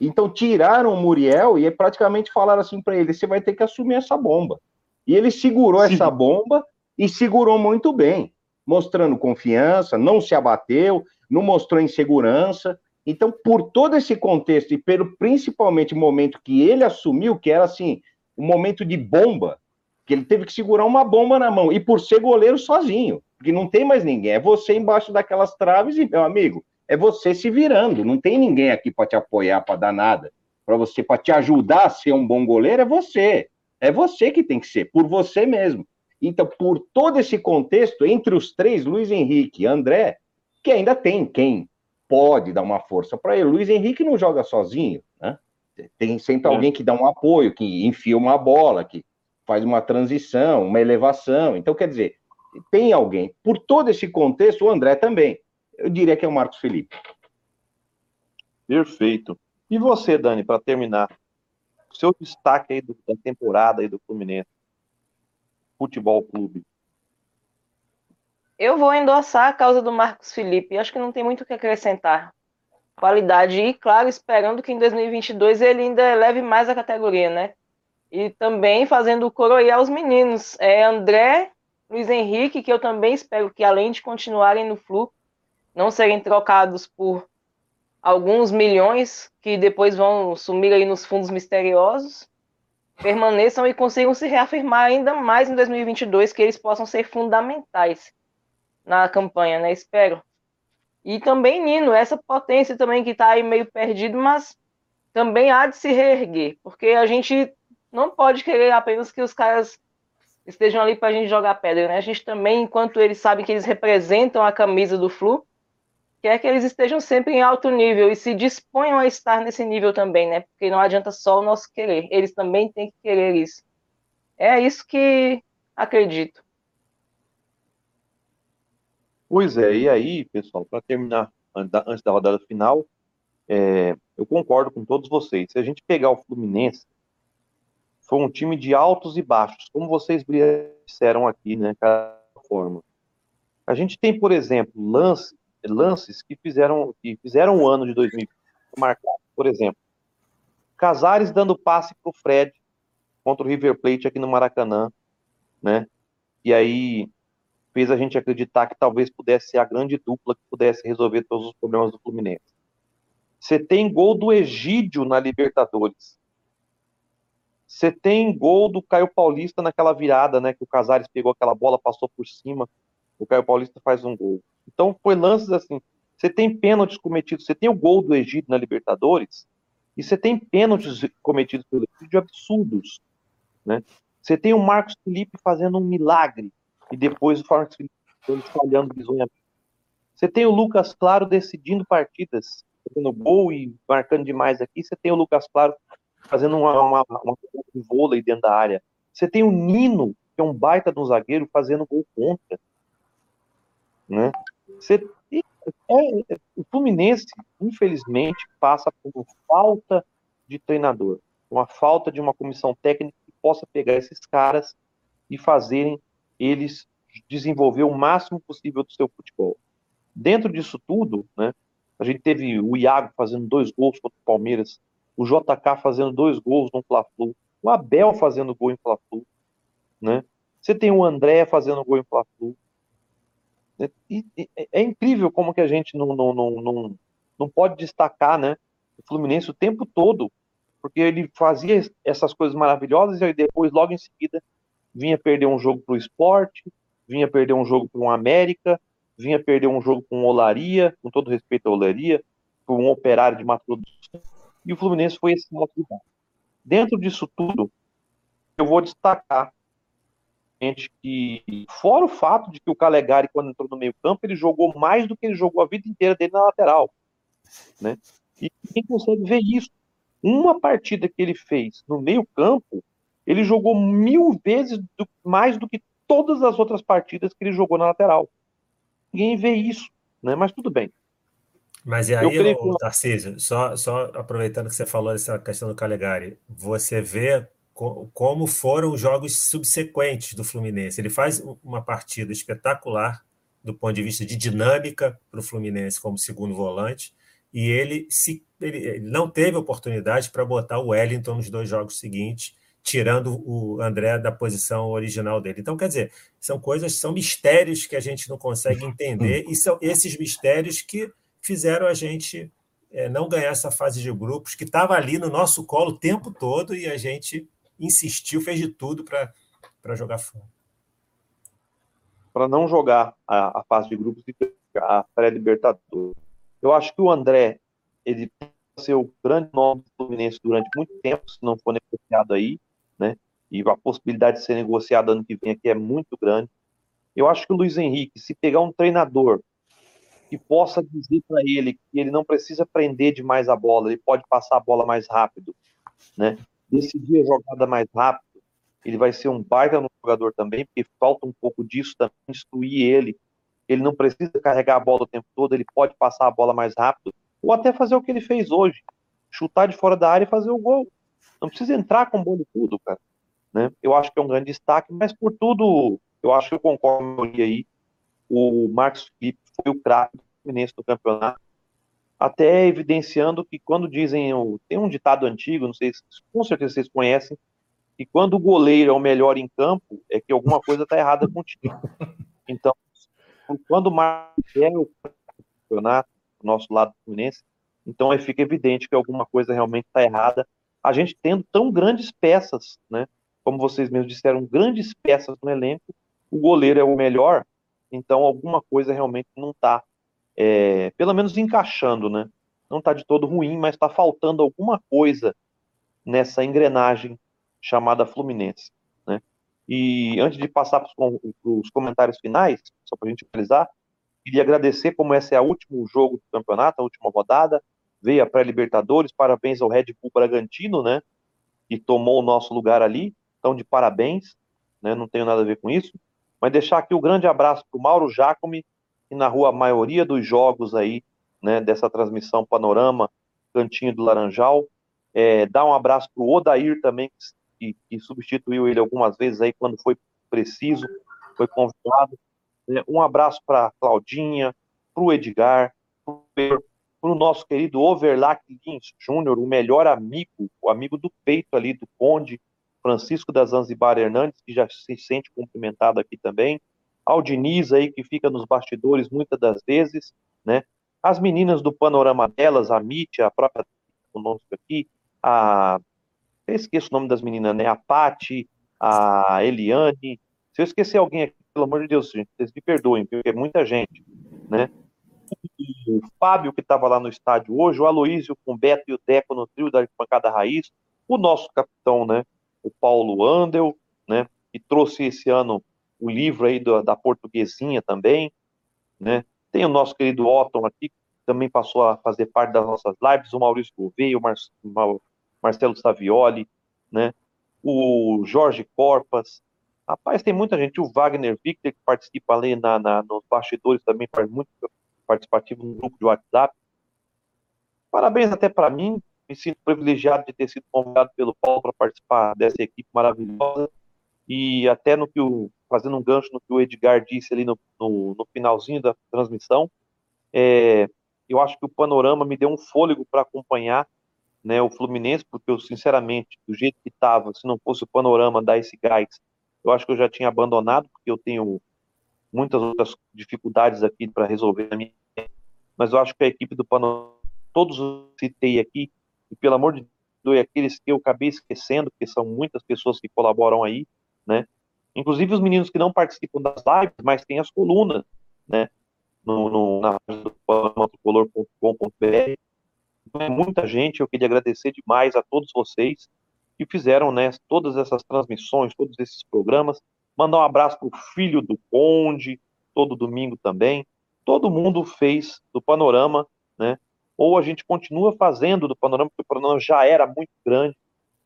Então tiraram o Muriel e praticamente falaram assim para ele: você vai ter que assumir essa bomba. E ele segurou Sim. essa bomba e segurou muito bem, mostrando confiança, não se abateu, não mostrou insegurança. Então, por todo esse contexto e pelo principalmente momento que ele assumiu, que era assim, um momento de bomba, que ele teve que segurar uma bomba na mão, e por ser goleiro sozinho, porque não tem mais ninguém, é você embaixo daquelas traves e, meu amigo, é você se virando, não tem ninguém aqui para te apoiar, para dar nada, para você, para te ajudar a ser um bom goleiro, é você, é você que tem que ser, por você mesmo. Então, por todo esse contexto, entre os três, Luiz Henrique e André, que ainda tem quem pode dar uma força para ele. Luiz Henrique não joga sozinho, né? Tem sempre é. alguém que dá um apoio, que enfia uma bola, que faz uma transição, uma elevação. Então, quer dizer, tem alguém. Por todo esse contexto, o André também. Eu diria que é o Marcos Felipe. Perfeito. E você, Dani, para terminar, seu destaque aí do, da temporada aí do Fluminense Futebol Clube? Eu vou endossar a causa do Marcos Felipe. Acho que não tem muito o que acrescentar. Qualidade e, claro, esperando que em 2022 ele ainda eleve mais a categoria, né? E também fazendo coroar os meninos. É André, Luiz Henrique, que eu também espero que, além de continuarem no Flu, não serem trocados por alguns milhões que depois vão sumir aí nos fundos misteriosos, permaneçam e consigam se reafirmar ainda mais em 2022, que eles possam ser fundamentais na campanha, né? Espero. E também Nino, essa potência também que está aí meio perdido, mas também há de se reerguer, porque a gente não pode querer apenas que os caras estejam ali para a gente jogar pedra, né? A gente também, enquanto eles sabem que eles representam a camisa do Flu, quer que eles estejam sempre em alto nível e se disponham a estar nesse nível também, né? Porque não adianta só o nosso querer, eles também têm que querer isso. É isso que acredito. Pois é, e aí, pessoal, para terminar, antes da rodada final, é, eu concordo com todos vocês. Se a gente pegar o Fluminense, foi um time de altos e baixos, como vocês disseram aqui, né? Cada forma. A gente tem, por exemplo, lance, lances que fizeram que fizeram o ano de 2020 marcado. Por exemplo, Casares dando passe para o Fred contra o River Plate aqui no Maracanã, né? E aí fez a gente acreditar que talvez pudesse ser a grande dupla que pudesse resolver todos os problemas do Fluminense. Você tem gol do Egídio na Libertadores. Você tem gol do Caio Paulista naquela virada, né? Que o Casares pegou aquela bola, passou por cima. O Caio Paulista faz um gol. Então foi lances assim. Você tem pênaltis cometidos. Você tem o gol do Egito na Libertadores. E você tem pênaltis cometidos pelo Egito absurdos, né? Você tem o Marcos Felipe fazendo um milagre e depois o Felipe falhando bizonhamente. Você tem o Lucas Claro decidindo partidas, fazendo gol e marcando demais aqui. Você tem o Lucas Claro fazendo uma, uma, uma, um vôlei dentro da área. Você tem o Nino, que é um baita de um zagueiro, fazendo gol contra. Né? Você, é, é, o Fluminense, infelizmente, passa por falta de treinador, uma falta de uma comissão técnica que possa pegar esses caras e fazerem eles desenvolver o máximo possível do seu futebol. Dentro disso tudo, né, a gente teve o Iago fazendo dois gols contra o Palmeiras, o JK fazendo dois gols no Fla-Flu, o Abel fazendo gol em Fla-Flu, né? Você tem o André fazendo gol em Fla-Flu. E, e, é incrível como que a gente não, não, não, não, não pode destacar, né, o Fluminense o tempo todo, porque ele fazia essas coisas maravilhosas e aí depois, logo em seguida, vinha perder um jogo para o esporte, vinha perder um jogo para um América, vinha perder um jogo com o Olaria, com todo respeito à Olaria, por um operário de Mato Grosso e o Fluminense foi esse modo Dentro disso tudo, eu vou destacar gente que, fora o fato de que o Calegari, quando entrou no meio campo, ele jogou mais do que ele jogou a vida inteira dele na lateral, né? E quem consegue ver isso? Uma partida que ele fez no meio campo, ele jogou mil vezes do, mais do que todas as outras partidas que ele jogou na lateral ninguém vê isso, né? Mas tudo bem. Mas e aí, creio... Tarcísio, só, só aproveitando que você falou dessa questão do Calegari, você vê co como foram os jogos subsequentes do Fluminense. Ele faz uma partida espetacular do ponto de vista de dinâmica para o Fluminense como segundo volante, e ele, se, ele, ele não teve oportunidade para botar o Wellington nos dois jogos seguintes, tirando o André da posição original dele. Então, quer dizer, são coisas, são mistérios que a gente não consegue entender, e são esses mistérios que fizeram a gente é, não ganhar essa fase de grupos, que estava ali no nosso colo o tempo todo e a gente insistiu, fez de tudo para jogar fora. Para não jogar a, a, fase de grupos e a pré-libertador. Eu acho que o André, ele ser o grande nome do Fluminense durante muito tempo, se não for negociado aí, né? E a possibilidade de ser negociado ano que vem aqui é muito grande. Eu acho que o Luiz Henrique, se pegar um treinador que possa dizer para ele que ele não precisa prender demais a bola, ele pode passar a bola mais rápido, né? Decidir a jogada mais rápido, ele vai ser um baita no jogador também, porque falta um pouco disso também, instruir ele. Ele não precisa carregar a bola o tempo todo, ele pode passar a bola mais rápido, ou até fazer o que ele fez hoje, chutar de fora da área e fazer o gol. Não precisa entrar com bola e tudo, cara. Né? Eu acho que é um grande destaque, mas por tudo, eu acho que eu concordo com aí. O Marcos Felipe foi o craque do Fluminense do campeonato, até evidenciando que quando dizem, tem um ditado antigo, não sei se com certeza vocês conhecem, que quando o goleiro é o melhor em campo, é que alguma coisa está errada contigo. Então, quando o Marcos é o campeonato, nosso lado do Fluminense, então aí fica evidente que alguma coisa realmente está errada a gente tendo tão grandes peças, né? Como vocês mesmos disseram, grandes peças no elenco, o goleiro é o melhor, então alguma coisa realmente não está, é, pelo menos encaixando, né? Não está de todo ruim, mas está faltando alguma coisa nessa engrenagem chamada Fluminense, né? E antes de passar para os comentários finais, só para a gente finalizar, queria agradecer, como esse é o último jogo do campeonato, a última rodada, veio a pré-Libertadores, parabéns ao Red Bull Bragantino, né? E tomou o nosso lugar ali, então de parabéns, né? Não tenho nada a ver com isso. Mas deixar aqui o um grande abraço para o Mauro Jacome, que narrou a maioria dos jogos aí, né? Dessa transmissão Panorama, Cantinho do Laranjal. É, um abraço para o Odair também, que, que, substituiu ele algumas vezes aí quando foi preciso, foi convidado. É, um abraço para Claudinha, para o Edgar, para para o nosso querido Overlac Lins Júnior, o melhor amigo, o amigo do peito ali do Conde, Francisco da Zanzibar Hernandes, que já se sente cumprimentado aqui também, ao Diniz aí, que fica nos bastidores muitas das vezes, né? As meninas do panorama delas, a Mítia, a própria conosco aqui, a. Eu esqueço o nome das meninas, né? A Pati, a Eliane. Se eu esquecer alguém aqui, pelo amor de Deus, gente, vocês me perdoem, porque é muita gente, né? O Fábio, que estava lá no estádio hoje, o Aloísio com o Beto e o Deco no trio da pancada raiz, o nosso capitão, né, o Paulo Andel, né? E trouxe esse ano o livro aí do, da portuguesinha também, né? Tem o nosso querido Otton aqui, que também passou a fazer parte das nossas lives, o Maurício Gouveia, o Mar Marcelo Savioli, né? O Jorge Corpas. Rapaz, tem muita gente. O Wagner Victor, que participa ali na, na, nos bastidores, também faz muito participativo no grupo de WhatsApp. Parabéns até para mim. Me sinto privilegiado de ter sido convidado pelo Paulo para participar dessa equipe maravilhosa. E até no que o, fazendo um gancho no que o Edgar disse ali no, no, no finalzinho da transmissão, é, eu acho que o panorama me deu um fôlego para acompanhar né, o Fluminense, porque eu, sinceramente, do jeito que estava, se não fosse o panorama dar esse gás, eu acho que eu já tinha abandonado, porque eu tenho muitas outras dificuldades aqui para resolver mas eu acho que a equipe do panorama, todos os citei aqui, e pelo amor de Deus, aqueles que eu acabei esquecendo, porque são muitas pessoas que colaboram aí, né? Inclusive os meninos que não participam das lives, mas têm as colunas, né? No, no, na página do panocolor.com.br é muita gente. Eu queria agradecer demais a todos vocês que fizeram né, todas essas transmissões, todos esses programas. Mandar um abraço para o filho do Conde, todo domingo também. Todo mundo fez do Panorama, né? Ou a gente continua fazendo do Panorama, porque o Panorama já era muito grande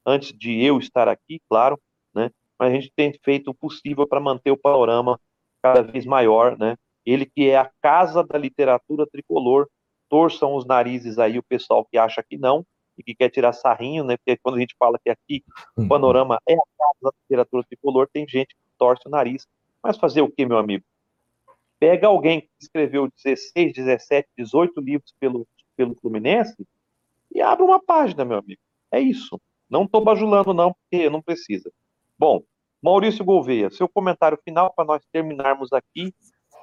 antes de eu estar aqui, claro, né? Mas a gente tem feito o possível para manter o Panorama cada vez maior, né? Ele que é a casa da literatura tricolor torçam os narizes aí o pessoal que acha que não e que quer tirar sarrinho, né? Porque quando a gente fala que aqui o panorama é a casa da literatura tricolor, tem gente torce o nariz. Mas fazer o que, meu amigo? Pega alguém que escreveu 16, 17, 18 livros pelo, pelo Fluminense e abre uma página, meu amigo. É isso. Não estou bajulando, não, porque não precisa. Bom, Maurício Gouveia, seu comentário final para nós terminarmos aqui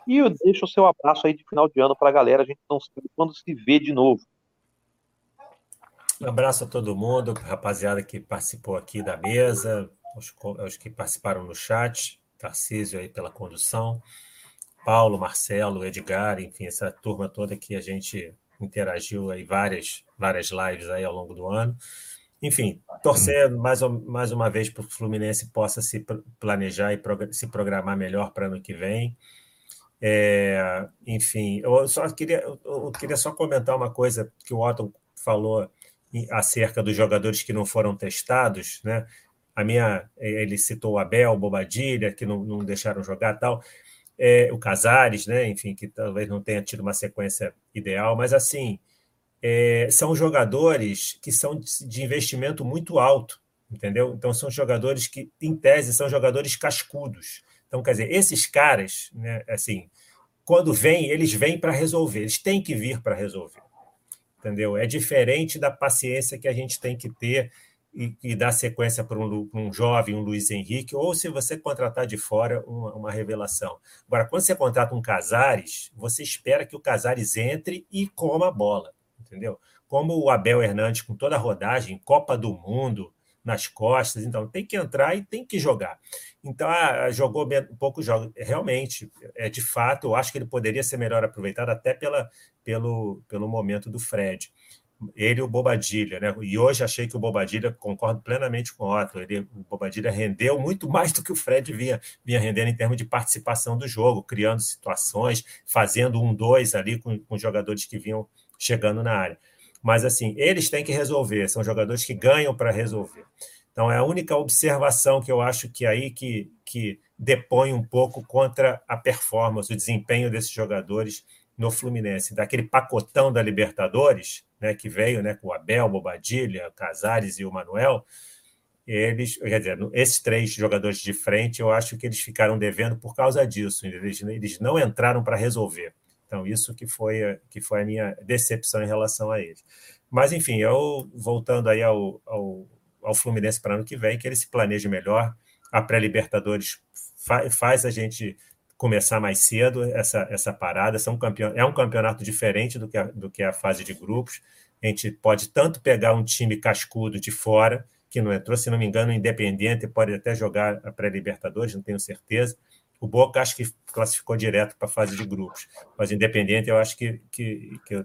e eu deixo o seu abraço aí de final de ano para a galera. A gente não sabe quando se vê de novo. Um abraço a todo mundo, rapaziada que participou aqui da mesa, os, os que participaram no chat, Tarcísio aí pela condução, Paulo, Marcelo, Edgar, enfim, essa turma toda que a gente interagiu aí várias, várias lives aí ao longo do ano. Enfim, torcer mais, mais uma vez para o Fluminense possa se planejar e se programar melhor para ano que vem. É, enfim, eu só queria, eu queria só comentar uma coisa que o Otton falou acerca dos jogadores que não foram testados, né? A minha, ele citou o Abel, Bobadilha, que não, não deixaram jogar tal, é, o Casares, né? Enfim, que talvez não tenha tido uma sequência ideal, mas assim, é, são jogadores que são de investimento muito alto, entendeu? Então são jogadores que, em tese, são jogadores cascudos. Então, quer dizer, esses caras, né, assim, quando vêm, eles vêm para resolver, eles têm que vir para resolver. Entendeu? É diferente da paciência que a gente tem que ter e, e dar sequência para um, um, jovem, um Luiz Henrique, ou se você contratar de fora uma, uma, revelação. Agora, quando você contrata um Casares, você espera que o Casares entre e coma a bola, entendeu? Como o Abel Hernandes, com toda a rodagem, Copa do Mundo, nas costas, então tem que entrar e tem que jogar. Então, ah, jogou um pouco jogo. Realmente, é de fato, eu acho que ele poderia ser melhor aproveitado até pela, pelo, pelo momento do Fred. Ele e o Bobadilha, né? E hoje achei que o Bobadilha, concordo plenamente com o Otto, ele, o Bobadilha rendeu muito mais do que o Fred vinha, vinha rendendo em termos de participação do jogo, criando situações, fazendo um dois ali com, com jogadores que vinham chegando na área. Mas, assim, eles têm que resolver, são jogadores que ganham para resolver. Então, é a única observação que eu acho que aí que, que depõe um pouco contra a performance, o desempenho desses jogadores no Fluminense. Daquele pacotão da Libertadores, né, que veio né, com o Abel, Bobadilha, Casares e o Manuel, eles, quer dizer, esses três jogadores de frente, eu acho que eles ficaram devendo por causa disso. Eles, eles não entraram para resolver. Então, isso que foi, que foi a minha decepção em relação a ele. Mas, enfim, eu voltando aí ao, ao, ao Fluminense para ano que vem, que ele se planeje melhor. A pré-Libertadores fa faz a gente começar mais cedo essa, essa parada. São campeão, é um campeonato diferente do que, a, do que a fase de grupos. A gente pode tanto pegar um time cascudo de fora, que não entrou, se não me engano, Independente pode até jogar a pré-Libertadores, não tenho certeza o Boca acho que classificou direto para a fase de grupos, mas Independente eu acho que, que, que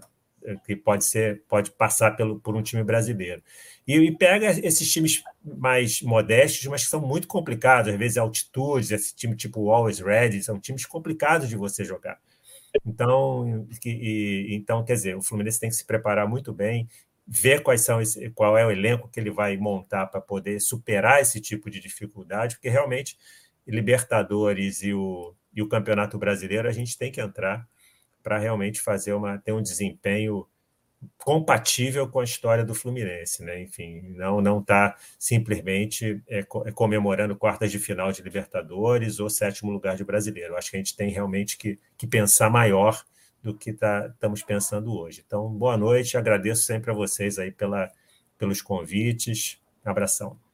que pode ser pode passar pelo, por um time brasileiro. E, e, pega esses times mais modestos, mas que são muito complicados, às vezes altitudes, esse time tipo Always Ready, são times complicados de você jogar. Então, que, e, então, quer dizer, o Fluminense tem que se preparar muito bem, ver quais são esse, qual é o elenco que ele vai montar para poder superar esse tipo de dificuldade, porque realmente Libertadores e o, e o Campeonato Brasileiro a gente tem que entrar para realmente fazer uma ter um desempenho compatível com a história do Fluminense, né? Enfim, não não está simplesmente é, é, comemorando quartas de final de Libertadores ou sétimo lugar de Brasileiro. Acho que a gente tem realmente que, que pensar maior do que tá, estamos pensando hoje. Então, boa noite, agradeço sempre a vocês aí pela, pelos convites. Abração.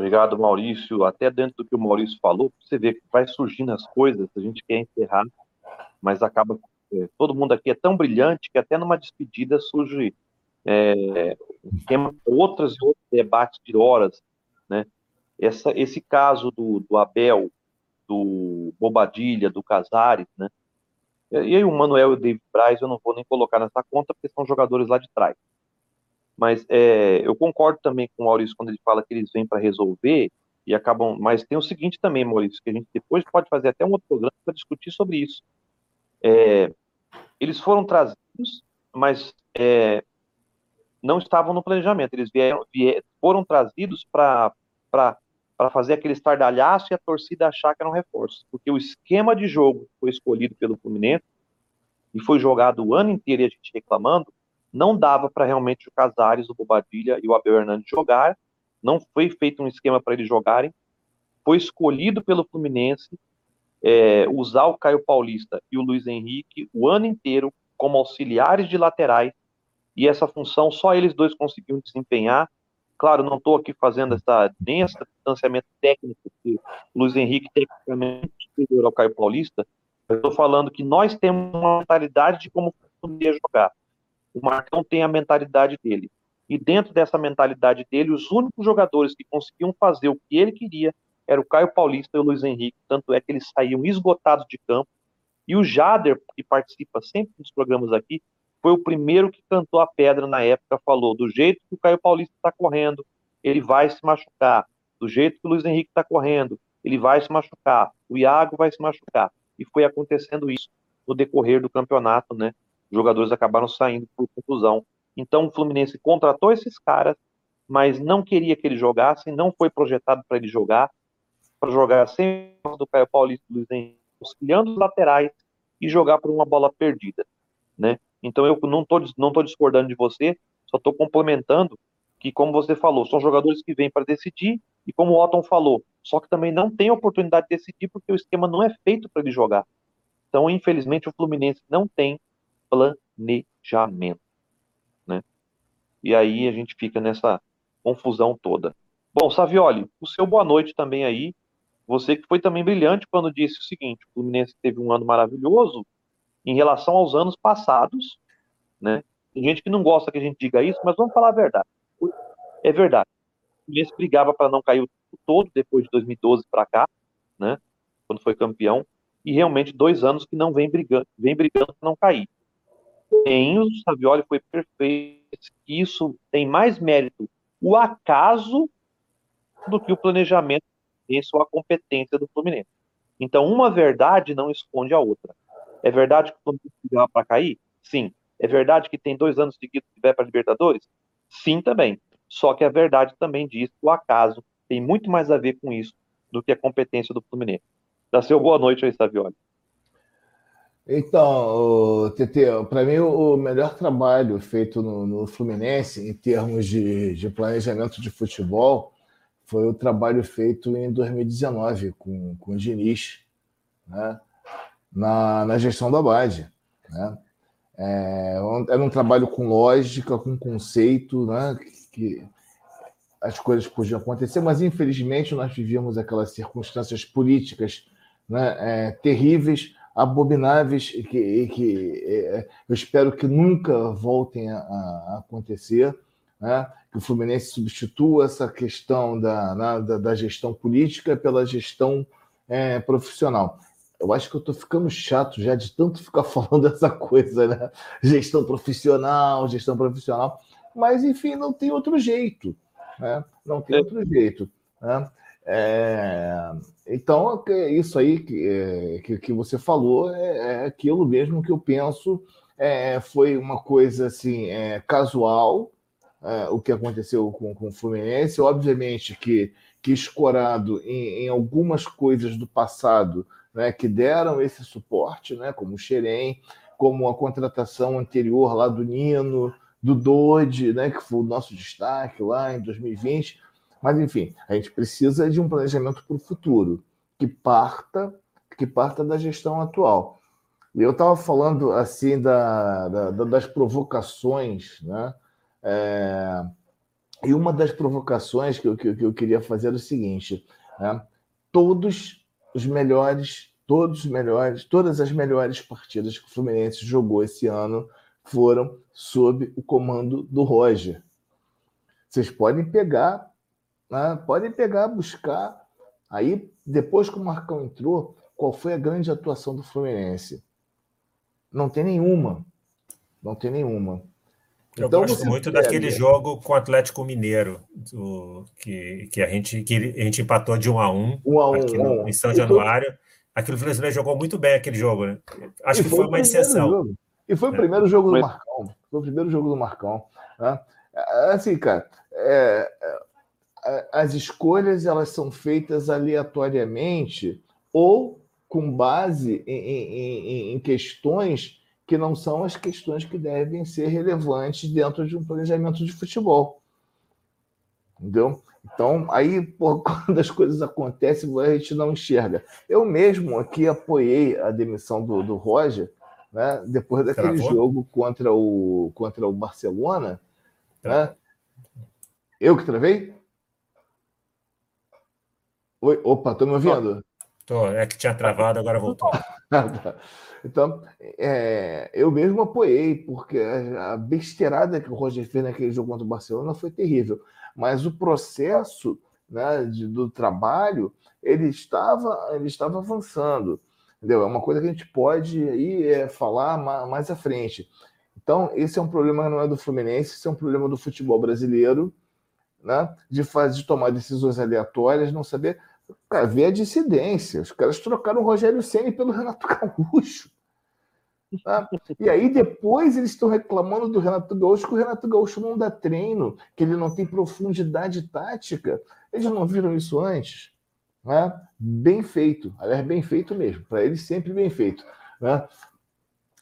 Obrigado, Maurício. Até dentro do que o Maurício falou, você vê que vai surgindo as coisas, a gente quer encerrar, mas acaba é, todo mundo aqui é tão brilhante que até numa despedida surge é, outras e outros debates de horas, né? Essa, esse caso do, do Abel, do Bobadilha, do Casares, né? E aí o Manuel e o David Braz eu não vou nem colocar nessa conta porque são jogadores lá de trás. Mas é, eu concordo também com o Maurício quando ele fala que eles vêm para resolver e acabam. Mas tem o seguinte também, Maurício, que a gente depois pode fazer até um outro programa para discutir sobre isso. É, eles foram trazidos, mas é, não estavam no planejamento. Eles vieram, vieram foram trazidos para fazer aquele estardalhaço e a torcida achar que era um reforço. Porque o esquema de jogo foi escolhido pelo Fluminense e foi jogado o ano inteiro e a gente reclamando, não dava para realmente o Casares, o Bobadilha e o Abel Hernandes jogar. Não foi feito um esquema para eles jogarem. Foi escolhido pelo Fluminense é, usar o Caio Paulista e o Luiz Henrique o ano inteiro como auxiliares de laterais, e essa função só eles dois conseguiram desempenhar. Claro, não estou aqui fazendo essa, nem esse distanciamento técnico que o Luiz Henrique tecnicamente superior ao Caio Paulista, eu estou falando que nós temos uma mentalidade de como poderia jogar. O Marcão tem a mentalidade dele. E dentro dessa mentalidade dele, os únicos jogadores que conseguiam fazer o que ele queria era o Caio Paulista e o Luiz Henrique, tanto é que eles saíam esgotados de campo. E o Jader, que participa sempre dos programas aqui, foi o primeiro que cantou a pedra na época, falou: do jeito que o Caio Paulista está correndo, ele vai se machucar. Do jeito que o Luiz Henrique está correndo, ele vai se machucar. O Iago vai se machucar. E foi acontecendo isso no decorrer do campeonato, né? Jogadores acabaram saindo por confusão. Então o Fluminense contratou esses caras, mas não queria que eles jogassem, não foi projetado para eles jogar para jogar sem do Caio Paulista e Luiz Henrique, auxiliando os laterais e jogar por uma bola perdida, né? Então eu não estou não tô discordando de você, só estou complementando que, como você falou, são jogadores que vêm para decidir e como o Otton falou, só que também não tem oportunidade de decidir porque o esquema não é feito para ele jogar. Então, infelizmente, o Fluminense não tem planejamento, né? E aí a gente fica nessa confusão toda. Bom, Savioli, o seu boa noite também aí. Você que foi também brilhante quando disse o seguinte: o Fluminense teve um ano maravilhoso em relação aos anos passados, né? Tem gente que não gosta que a gente diga isso, mas vamos falar a verdade. É verdade. O Fluminense brigava para não cair o todo depois de 2012 para cá, né? Quando foi campeão, e realmente dois anos que não vem brigando, vem brigando para não cair. Em o Savioli foi perfeito. Isso tem mais mérito o acaso do que o planejamento competência ou a competência do Fluminense. Então, uma verdade não esconde a outra. É verdade que o Fluminense vai para cair? Sim. É verdade que tem dois anos seguidos que vai para Libertadores? Sim, também. Só que a verdade também diz que o acaso tem muito mais a ver com isso do que a competência do Fluminense. Dá seu boa noite aí, Savioli. Então, TT, para mim o melhor trabalho feito no, no Fluminense em termos de, de planejamento de futebol foi o trabalho feito em 2019 com, com o Diniz, né? na, na gestão da base. Né? É, era um trabalho com lógica, com conceito, né? que as coisas podiam acontecer, mas infelizmente nós vivíamos aquelas circunstâncias políticas né? É, terríveis, abomináveis, que, que é, eu espero que nunca voltem a, a acontecer né? que o Fluminense substitua essa questão da, da, da gestão política pela gestão é, profissional. eu acho que eu estou ficando chato já de tanto ficar falando essa coisa, né? Gestão profissional, gestão profissional. Mas, enfim, não tem outro jeito. Né? Não tem outro jeito. Né? É... Então, isso aí que, que, que você falou é, é, aquilo mesmo que eu penso. É, foi uma coisa assim é, casual, é, o que aconteceu com, com o Fluminense. Obviamente que, que escorado em, em algumas coisas do passado né, que deram esse suporte, né, como o Xerém, como a contratação anterior lá do Nino, do Dode, né, que foi o nosso destaque lá em 2020. Mas, enfim, a gente precisa de um planejamento para o futuro, que parta, que parta da gestão atual. Eu estava falando assim da, da, das provocações, né? É, e uma das provocações que eu, que eu queria fazer era o seguinte: né? todos os melhores, todos os melhores, todas as melhores partidas que o Fluminense jogou esse ano foram sob o comando do Roger. Vocês podem pegar, né? podem pegar, buscar. Aí, depois que o Marcão entrou, qual foi a grande atuação do Fluminense? Não tem nenhuma. Não tem nenhuma. Eu então, gosto muito pega... daquele jogo com o Atlético Mineiro, do, que, que, a gente, que a gente empatou de 1 a 1, um a um, aqui no, em São Januário. Aquilo o Fluminense jogou muito bem aquele jogo, né? Acho e que foi, foi uma exceção. Jogo. E foi o é. primeiro jogo do Marcão. Foi o primeiro jogo do Marcão. Né? É, assim, cara, é, é, as escolhas elas são feitas aleatoriamente ou com base em, em, em questões que não são as questões que devem ser relevantes dentro de um planejamento de futebol. Entendeu? Então, aí, quando as coisas acontecem, a gente não enxerga. Eu mesmo aqui apoiei a demissão do, do Roger, né? depois daquele Travou? jogo contra o, contra o Barcelona. Né? Eu que travei? Oi, opa, estou me ouvindo? Tô, é que tinha travado, agora voltou. Então, é, eu mesmo apoiei, porque a besteirada que o Roger fez naquele jogo contra o Barcelona foi terrível. Mas o processo né, de, do trabalho, ele estava, ele estava avançando. Entendeu? É uma coisa que a gente pode aí, é, falar mais, mais à frente. Então, esse é um problema não é do Fluminense, esse é um problema do futebol brasileiro, né? de fazer de tomar decisões aleatórias, não saber Cara, vê a dissidência. Os caras trocaram o Rogério Senna pelo Renato Gaúcho. Tá? E aí depois eles estão reclamando do Renato Gaúcho que o Renato Gaúcho não dá treino, que ele não tem profundidade tática. Eles não viram isso antes? Né? Bem feito. Aliás, bem feito mesmo. Para eles sempre bem feito. Né?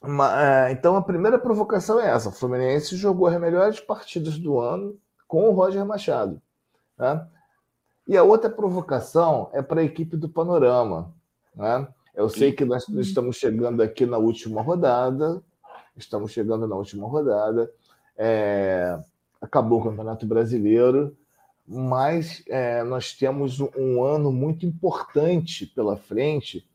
É, então a primeira provocação é essa. O Fluminense jogou as melhores partidas do ano com o Roger Machado. Né? E a outra provocação é para a equipe do Panorama. Né? Eu sei que nós estamos chegando aqui na última rodada, estamos chegando na última rodada, é, acabou o Campeonato Brasileiro, mas é, nós temos um ano muito importante pela frente,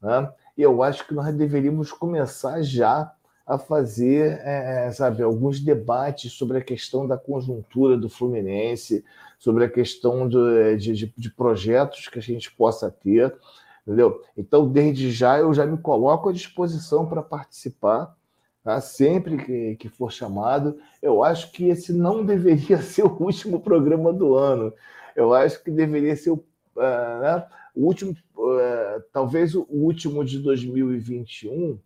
né? e eu acho que nós deveríamos começar já a fazer, é, sabe, alguns debates sobre a questão da conjuntura do Fluminense, sobre a questão de, de, de projetos que a gente possa ter, entendeu? Então, desde já, eu já me coloco à disposição para participar, tá? sempre que, que for chamado. Eu acho que esse não deveria ser o último programa do ano. Eu acho que deveria ser o, uh, né? o último, uh, talvez o último de 2021,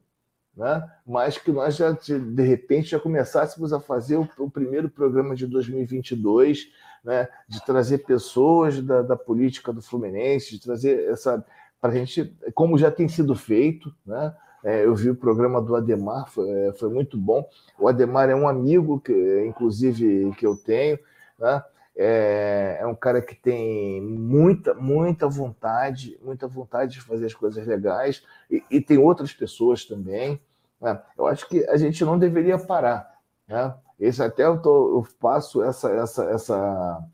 né? mas que nós já, de repente, já começássemos a fazer o, o primeiro programa de 2022, né? de trazer pessoas da, da política do Fluminense, de trazer essa. para a gente, como já tem sido feito, né? É, eu vi o programa do Ademar, foi, é, foi, muito bom. O Ademar é um amigo, que, inclusive, que eu tenho, né? É, é, um cara que tem muita, muita vontade, muita vontade de fazer as coisas legais, e, e tem outras pessoas também. Né? Eu acho que a gente não deveria parar. Né? Esse até eu, tô, eu passo essa, essa, essa,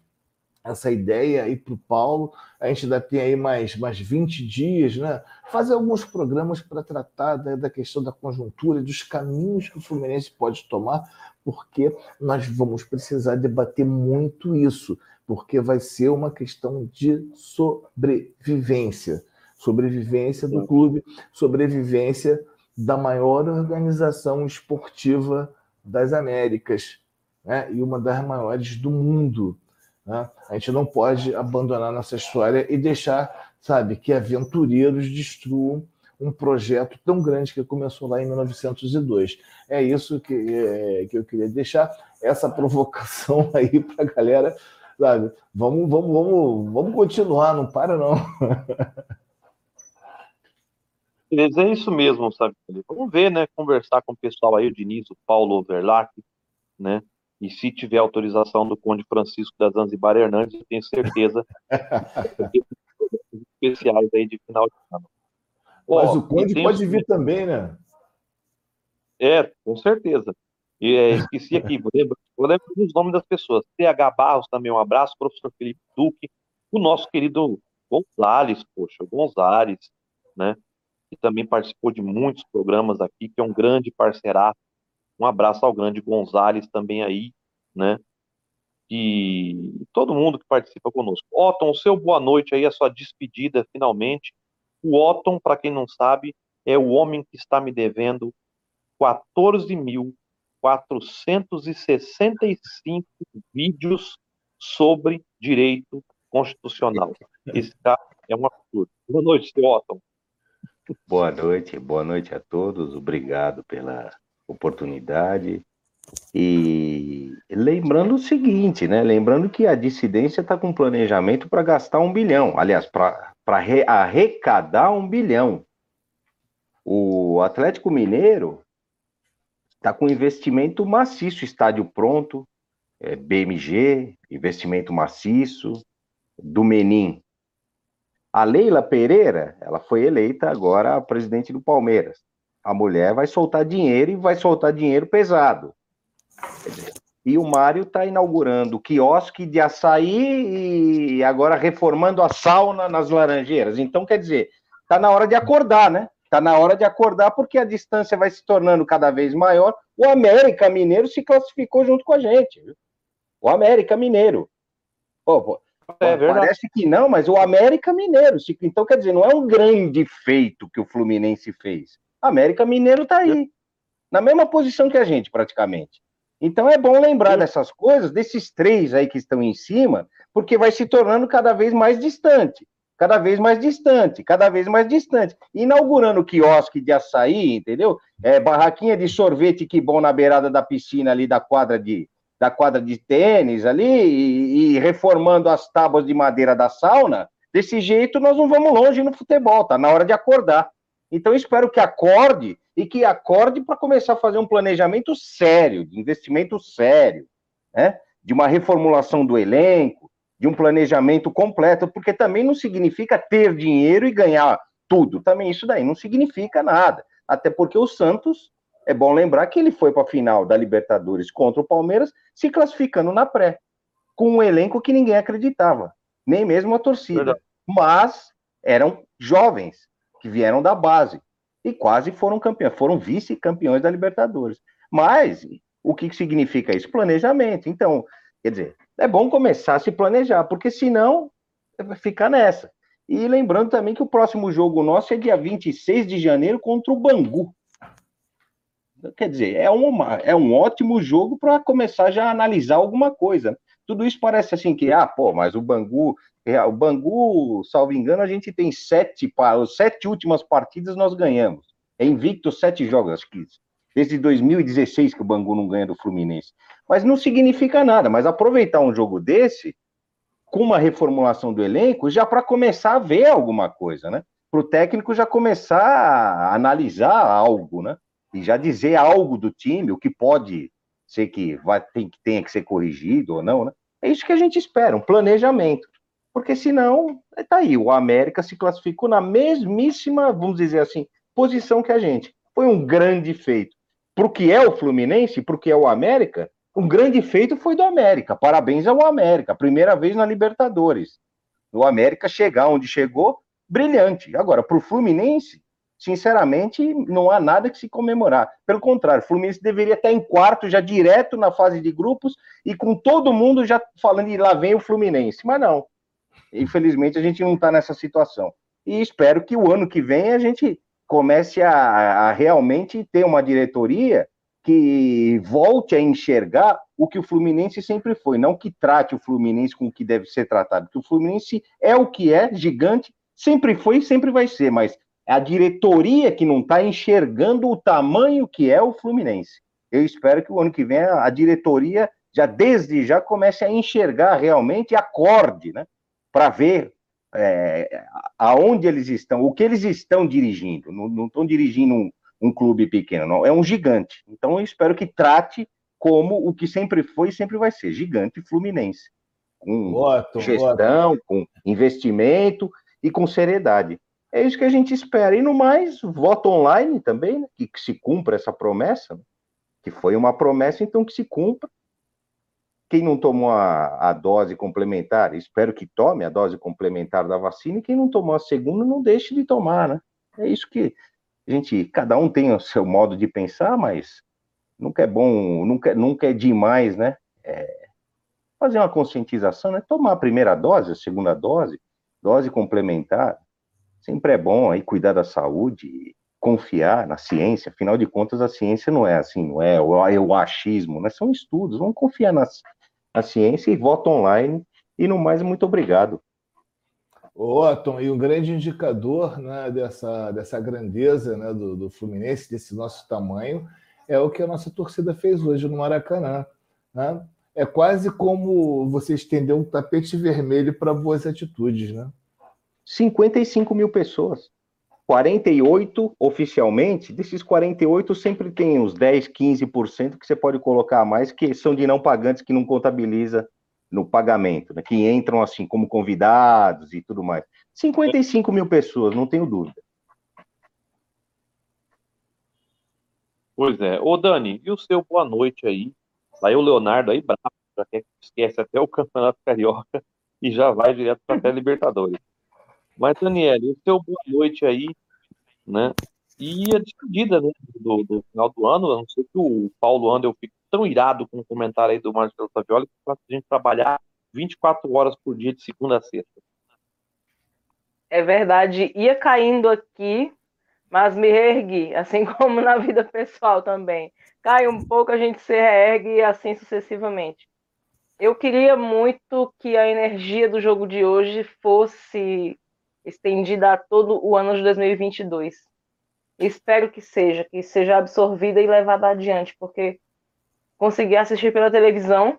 essa ideia aí para o Paulo. A gente ainda tem aí mais, mais 20 dias, né? Fazer alguns programas para tratar da, da questão da conjuntura, dos caminhos que o Fluminense pode tomar, porque nós vamos precisar debater muito isso, porque vai ser uma questão de sobrevivência sobrevivência do clube, sobrevivência da maior organização esportiva das Américas né? e uma das maiores do mundo. Né? A gente não pode abandonar nossa história e deixar, sabe, que aventureiros destruam um projeto tão grande que começou lá em 1902. É isso que, é, que eu queria deixar, essa provocação aí para a galera, sabe? Vamos, vamos, vamos, vamos continuar, não para não. É isso mesmo, sabe? Vamos ver, né? Conversar com o pessoal aí, o Diniz, o Paulo Overlac, né? E se tiver autorização do Conde Francisco da Zanzibar Hernandes, eu tenho certeza especiais aí de final de ano. Mas o Conde pode vir também, né? É, com certeza. E é, esqueci aqui, vou lembrar, vou lembrar os nomes das pessoas. TH Barros também, um abraço, professor Felipe Duque, o nosso querido Gonzales, poxa, Gonzales, né? Que também participou de muitos programas aqui, que é um grande parceiraço. Um abraço ao grande Gonzales também aí, né? E todo mundo que participa conosco. Otton, seu boa noite aí, a sua despedida finalmente. O Otton, para quem não sabe, é o homem que está me devendo 14.465 vídeos sobre direito constitucional. Esse cara é um absurdo. Boa noite, seu Otton. Boa noite, boa noite a todos. Obrigado pela oportunidade. E lembrando o seguinte, né? Lembrando que a dissidência está com planejamento para gastar um bilhão. Aliás, para arrecadar um bilhão. O Atlético Mineiro está com investimento maciço, estádio pronto, é, BMG, investimento maciço, do Menin. A Leila Pereira, ela foi eleita agora presidente do Palmeiras. A mulher vai soltar dinheiro e vai soltar dinheiro pesado. E o Mário está inaugurando quiosque de açaí e agora reformando a sauna nas Laranjeiras. Então, quer dizer, está na hora de acordar, né? Está na hora de acordar porque a distância vai se tornando cada vez maior. O América Mineiro se classificou junto com a gente. Viu? O América Mineiro. Pô, é parece que não, mas o América Mineiro. Então, quer dizer, não é um grande feito que o Fluminense fez. América Mineiro está aí, na mesma posição que a gente, praticamente. Então é bom lembrar dessas coisas, desses três aí que estão em cima, porque vai se tornando cada vez mais distante, cada vez mais distante, cada vez mais distante. Inaugurando quiosque de açaí, entendeu? É, barraquinha de sorvete que bom na beirada da piscina ali da quadra de, da quadra de tênis ali, e, e reformando as tábuas de madeira da sauna, desse jeito nós não vamos longe no futebol, tá na hora de acordar. Então espero que acorde e que acorde para começar a fazer um planejamento sério, de investimento sério, né? de uma reformulação do elenco, de um planejamento completo, porque também não significa ter dinheiro e ganhar tudo. Também isso daí não significa nada. Até porque o Santos, é bom lembrar que ele foi para a final da Libertadores contra o Palmeiras, se classificando na pré, com um elenco que ninguém acreditava, nem mesmo a torcida. Verdade. Mas eram jovens que vieram da base e quase foram campeões, foram vice-campeões da Libertadores. Mas o que significa isso? Planejamento. Então, quer dizer, é bom começar a se planejar, porque senão vai ficar nessa. E lembrando também que o próximo jogo nosso é dia 26 de janeiro contra o Bangu. Quer dizer, é, uma, é um ótimo jogo para começar já a analisar alguma coisa. Tudo isso parece assim que, ah, pô, mas o Bangu é, o Bangu, salvo engano, a gente tem sete, sete últimas partidas nós ganhamos. É invicto sete jogos, acho que desde 2016 que o Bangu não ganha do Fluminense. Mas não significa nada, mas aproveitar um jogo desse, com uma reformulação do elenco, já para começar a ver alguma coisa, né? Para o técnico já começar a analisar algo, né? E já dizer algo do time, o que pode ser que vai, tem, tenha que ser corrigido ou não, né? É isso que a gente espera, um planejamento porque senão, tá aí, o América se classificou na mesmíssima, vamos dizer assim, posição que a gente. Foi um grande feito. Para o que é o Fluminense, para o que é o América, um grande feito foi do América. Parabéns ao América, primeira vez na Libertadores. O América chegar onde chegou, brilhante. Agora, para o Fluminense, sinceramente, não há nada que se comemorar. Pelo contrário, o Fluminense deveria estar em quarto, já direto na fase de grupos, e com todo mundo já falando, e lá vem o Fluminense. Mas não. Infelizmente, a gente não está nessa situação. E espero que o ano que vem a gente comece a, a realmente ter uma diretoria que volte a enxergar o que o Fluminense sempre foi, não que trate o Fluminense com o que deve ser tratado, porque o Fluminense é o que é, gigante, sempre foi e sempre vai ser, mas é a diretoria que não está enxergando o tamanho que é o Fluminense. Eu espero que o ano que vem a diretoria já desde já comece a enxergar realmente e acorde, né, para ver é, aonde eles estão, o que eles estão dirigindo. Não, não estão dirigindo um, um clube pequeno, não, é um gigante. Então eu espero que trate como o que sempre foi e sempre vai ser, gigante fluminense. Com gestão, com investimento e com seriedade. É isso que a gente espera. E no mais, voto online também, né? que, que, se cumpra essa promessa, né? que foi uma promessa, então que se cumpra. Quem não tomou a, a, dose complementar, espero que tome a dose complementar da vacina, e quem não tomou a segunda, não deixe de tomar, né? É isso que a gente, cada um tem o seu modo de pensar, mas nunca é bom, nunca, nunca é demais, né? É fazer uma conscientização, né? Tomar a primeira dose, a segunda dose, dose complementar, sempre é bom aí cuidar da saúde, confiar na ciência, afinal de contas a ciência não é assim, não é o, é o achismo, né? São estudos, vamos confiar na, na ciência e voto online, e no mais, muito obrigado. Otton, e um grande indicador né, dessa, dessa grandeza né, do, do Fluminense, desse nosso tamanho, é o que a nossa torcida fez hoje no Maracanã. Né? É quase como você estender um tapete vermelho para boas atitudes, né? 55 mil pessoas. 48 oficialmente, desses 48 sempre tem uns 10, 15% que você pode colocar a mais, que são de não pagantes que não contabiliza no pagamento, né? que entram assim como convidados e tudo mais. 55 mil pessoas, não tenho dúvida. Pois é. Ô, Dani, e o seu boa noite aí? Aí o Leonardo aí, bravo, já quer, esquece até o Campeonato Carioca e já vai direto para até Libertadores. Mas, Daniel, o seu boa noite aí, né? E a despedida né, do, do, final do ano, a não ser que o Paulo Andel fique tão irado com o comentário aí do Marcelo Savioli, que faz a gente trabalhar 24 horas por dia, de segunda a sexta. É verdade, ia caindo aqui, mas me reergui, assim como na vida pessoal também. Cai um pouco, a gente se reergue e assim sucessivamente. Eu queria muito que a energia do jogo de hoje fosse estendida a todo o ano de 2022. Espero que seja, que seja absorvida e levada adiante, porque consegui assistir pela televisão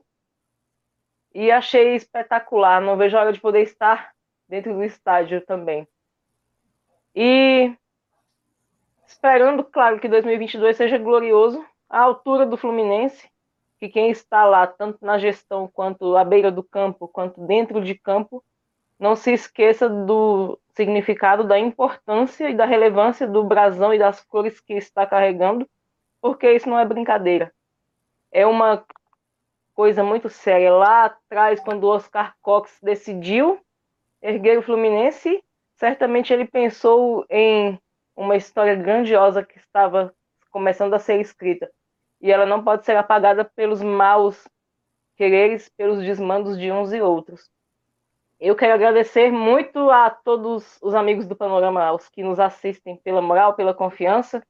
e achei espetacular. Não vejo a hora de poder estar dentro do estádio também. E esperando, claro, que 2022 seja glorioso, à altura do Fluminense, que quem está lá, tanto na gestão quanto à beira do campo, quanto dentro de campo, não se esqueça do significado, da importância e da relevância do brasão e das cores que está carregando, porque isso não é brincadeira. É uma coisa muito séria. Lá atrás, quando o Oscar Cox decidiu erguer o Fluminense, certamente ele pensou em uma história grandiosa que estava começando a ser escrita. E ela não pode ser apagada pelos maus quereres, pelos desmandos de uns e outros. Eu quero agradecer muito a todos os amigos do Panorama, aos que nos assistem, pela moral, pela confiança.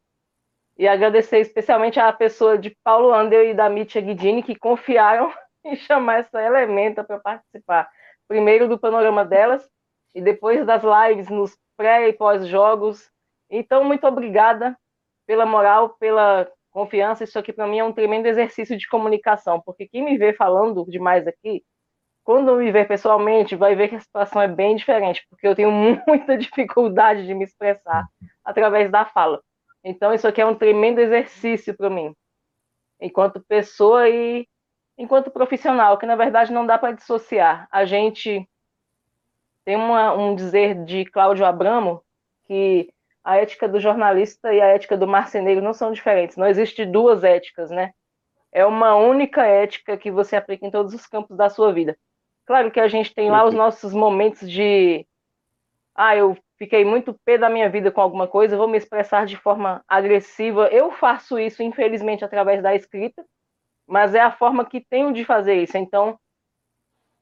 E agradecer especialmente à pessoa de Paulo Ander e da Mítia Guidini, que confiaram em chamar essa elementa para participar. Primeiro do panorama delas e depois das lives nos pré e pós-jogos, então, muito obrigada pela moral, pela confiança. Isso aqui, para mim, é um tremendo exercício de comunicação, porque quem me vê falando demais aqui, quando me vê pessoalmente, vai ver que a situação é bem diferente, porque eu tenho muita dificuldade de me expressar através da fala. Então, isso aqui é um tremendo exercício para mim, enquanto pessoa e enquanto profissional, que na verdade não dá para dissociar. A gente tem uma, um dizer de Cláudio Abramo que a ética do jornalista e a ética do marceneiro não são diferentes. Não existe duas éticas, né? É uma única ética que você aplica em todos os campos da sua vida. Claro que a gente tem lá os nossos momentos de ah, eu fiquei muito pé da minha vida com alguma coisa, vou me expressar de forma agressiva. Eu faço isso, infelizmente, através da escrita, mas é a forma que tenho de fazer isso. Então,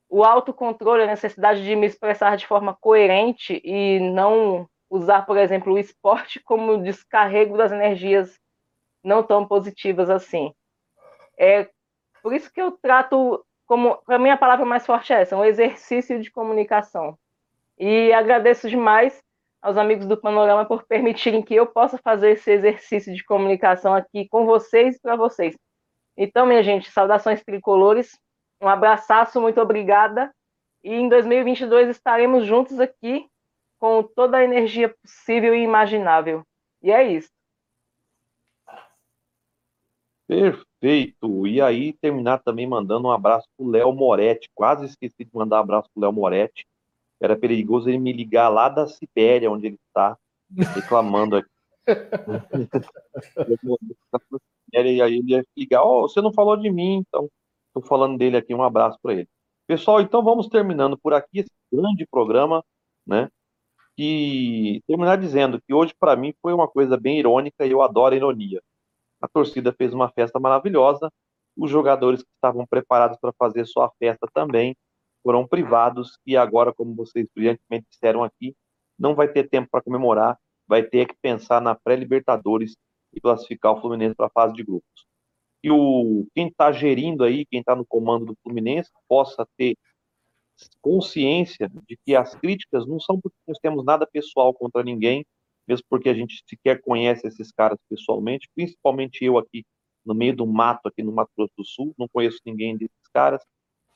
o autocontrole, a necessidade de me expressar de forma coerente e não usar, por exemplo, o esporte como descarrego das energias não tão positivas assim. É por isso que eu trato como, para mim a palavra mais forte é essa, um exercício de comunicação. E agradeço demais aos amigos do Panorama por permitirem que eu possa fazer esse exercício de comunicação aqui com vocês e para vocês. Então, minha gente, saudações tricolores, um abraço, muito obrigada. E em 2022 estaremos juntos aqui com toda a energia possível e imaginável. E é isso. Perfeito. E aí, terminar também mandando um abraço pro Léo Moretti. Quase esqueci de mandar um abraço pro Léo Moretti. Era perigoso ele me ligar lá da Sibéria, onde ele está, reclamando aqui. e aí ele ia ligar, oh, você não falou de mim, então estou falando dele aqui, um abraço para ele. Pessoal, então vamos terminando por aqui esse grande programa, né? E terminar dizendo que hoje para mim foi uma coisa bem irônica e eu adoro a ironia. A torcida fez uma festa maravilhosa, os jogadores que estavam preparados para fazer sua festa também foram privados e agora, como vocês brilhantemente disseram aqui, não vai ter tempo para comemorar, vai ter que pensar na pré-Libertadores e classificar o Fluminense para a fase de grupos. E o quem está gerindo aí, quem está no comando do Fluminense, possa ter consciência de que as críticas não são porque nós temos nada pessoal contra ninguém, mesmo porque a gente sequer conhece esses caras pessoalmente, principalmente eu aqui no meio do mato, aqui no Mato Grosso do Sul, não conheço ninguém desses caras.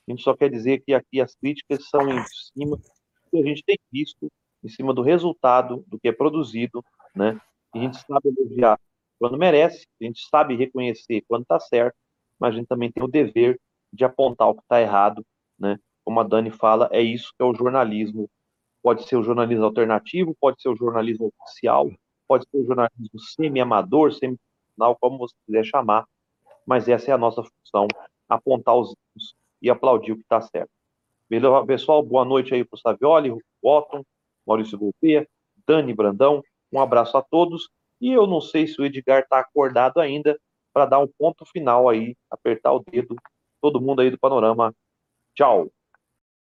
A gente só quer dizer que aqui as críticas são em cima do que a gente tem visto, em cima do resultado, do que é produzido, né? a gente sabe elogiar quando merece, a gente sabe reconhecer quando está certo, mas a gente também tem o dever de apontar o que está errado, né? Como a Dani fala, é isso que é o jornalismo Pode ser o jornalismo alternativo, pode ser o jornalismo oficial, pode ser o jornalismo semi-amador, semi-profissional, como você quiser chamar, mas essa é a nossa função, apontar os erros e aplaudir o que está certo. Beleza, pessoal? Boa noite aí para o Savioli, Otton, Maurício Gouveia, Dani Brandão, um abraço a todos, e eu não sei se o Edgar está acordado ainda para dar um ponto final aí, apertar o dedo, todo mundo aí do panorama. Tchau!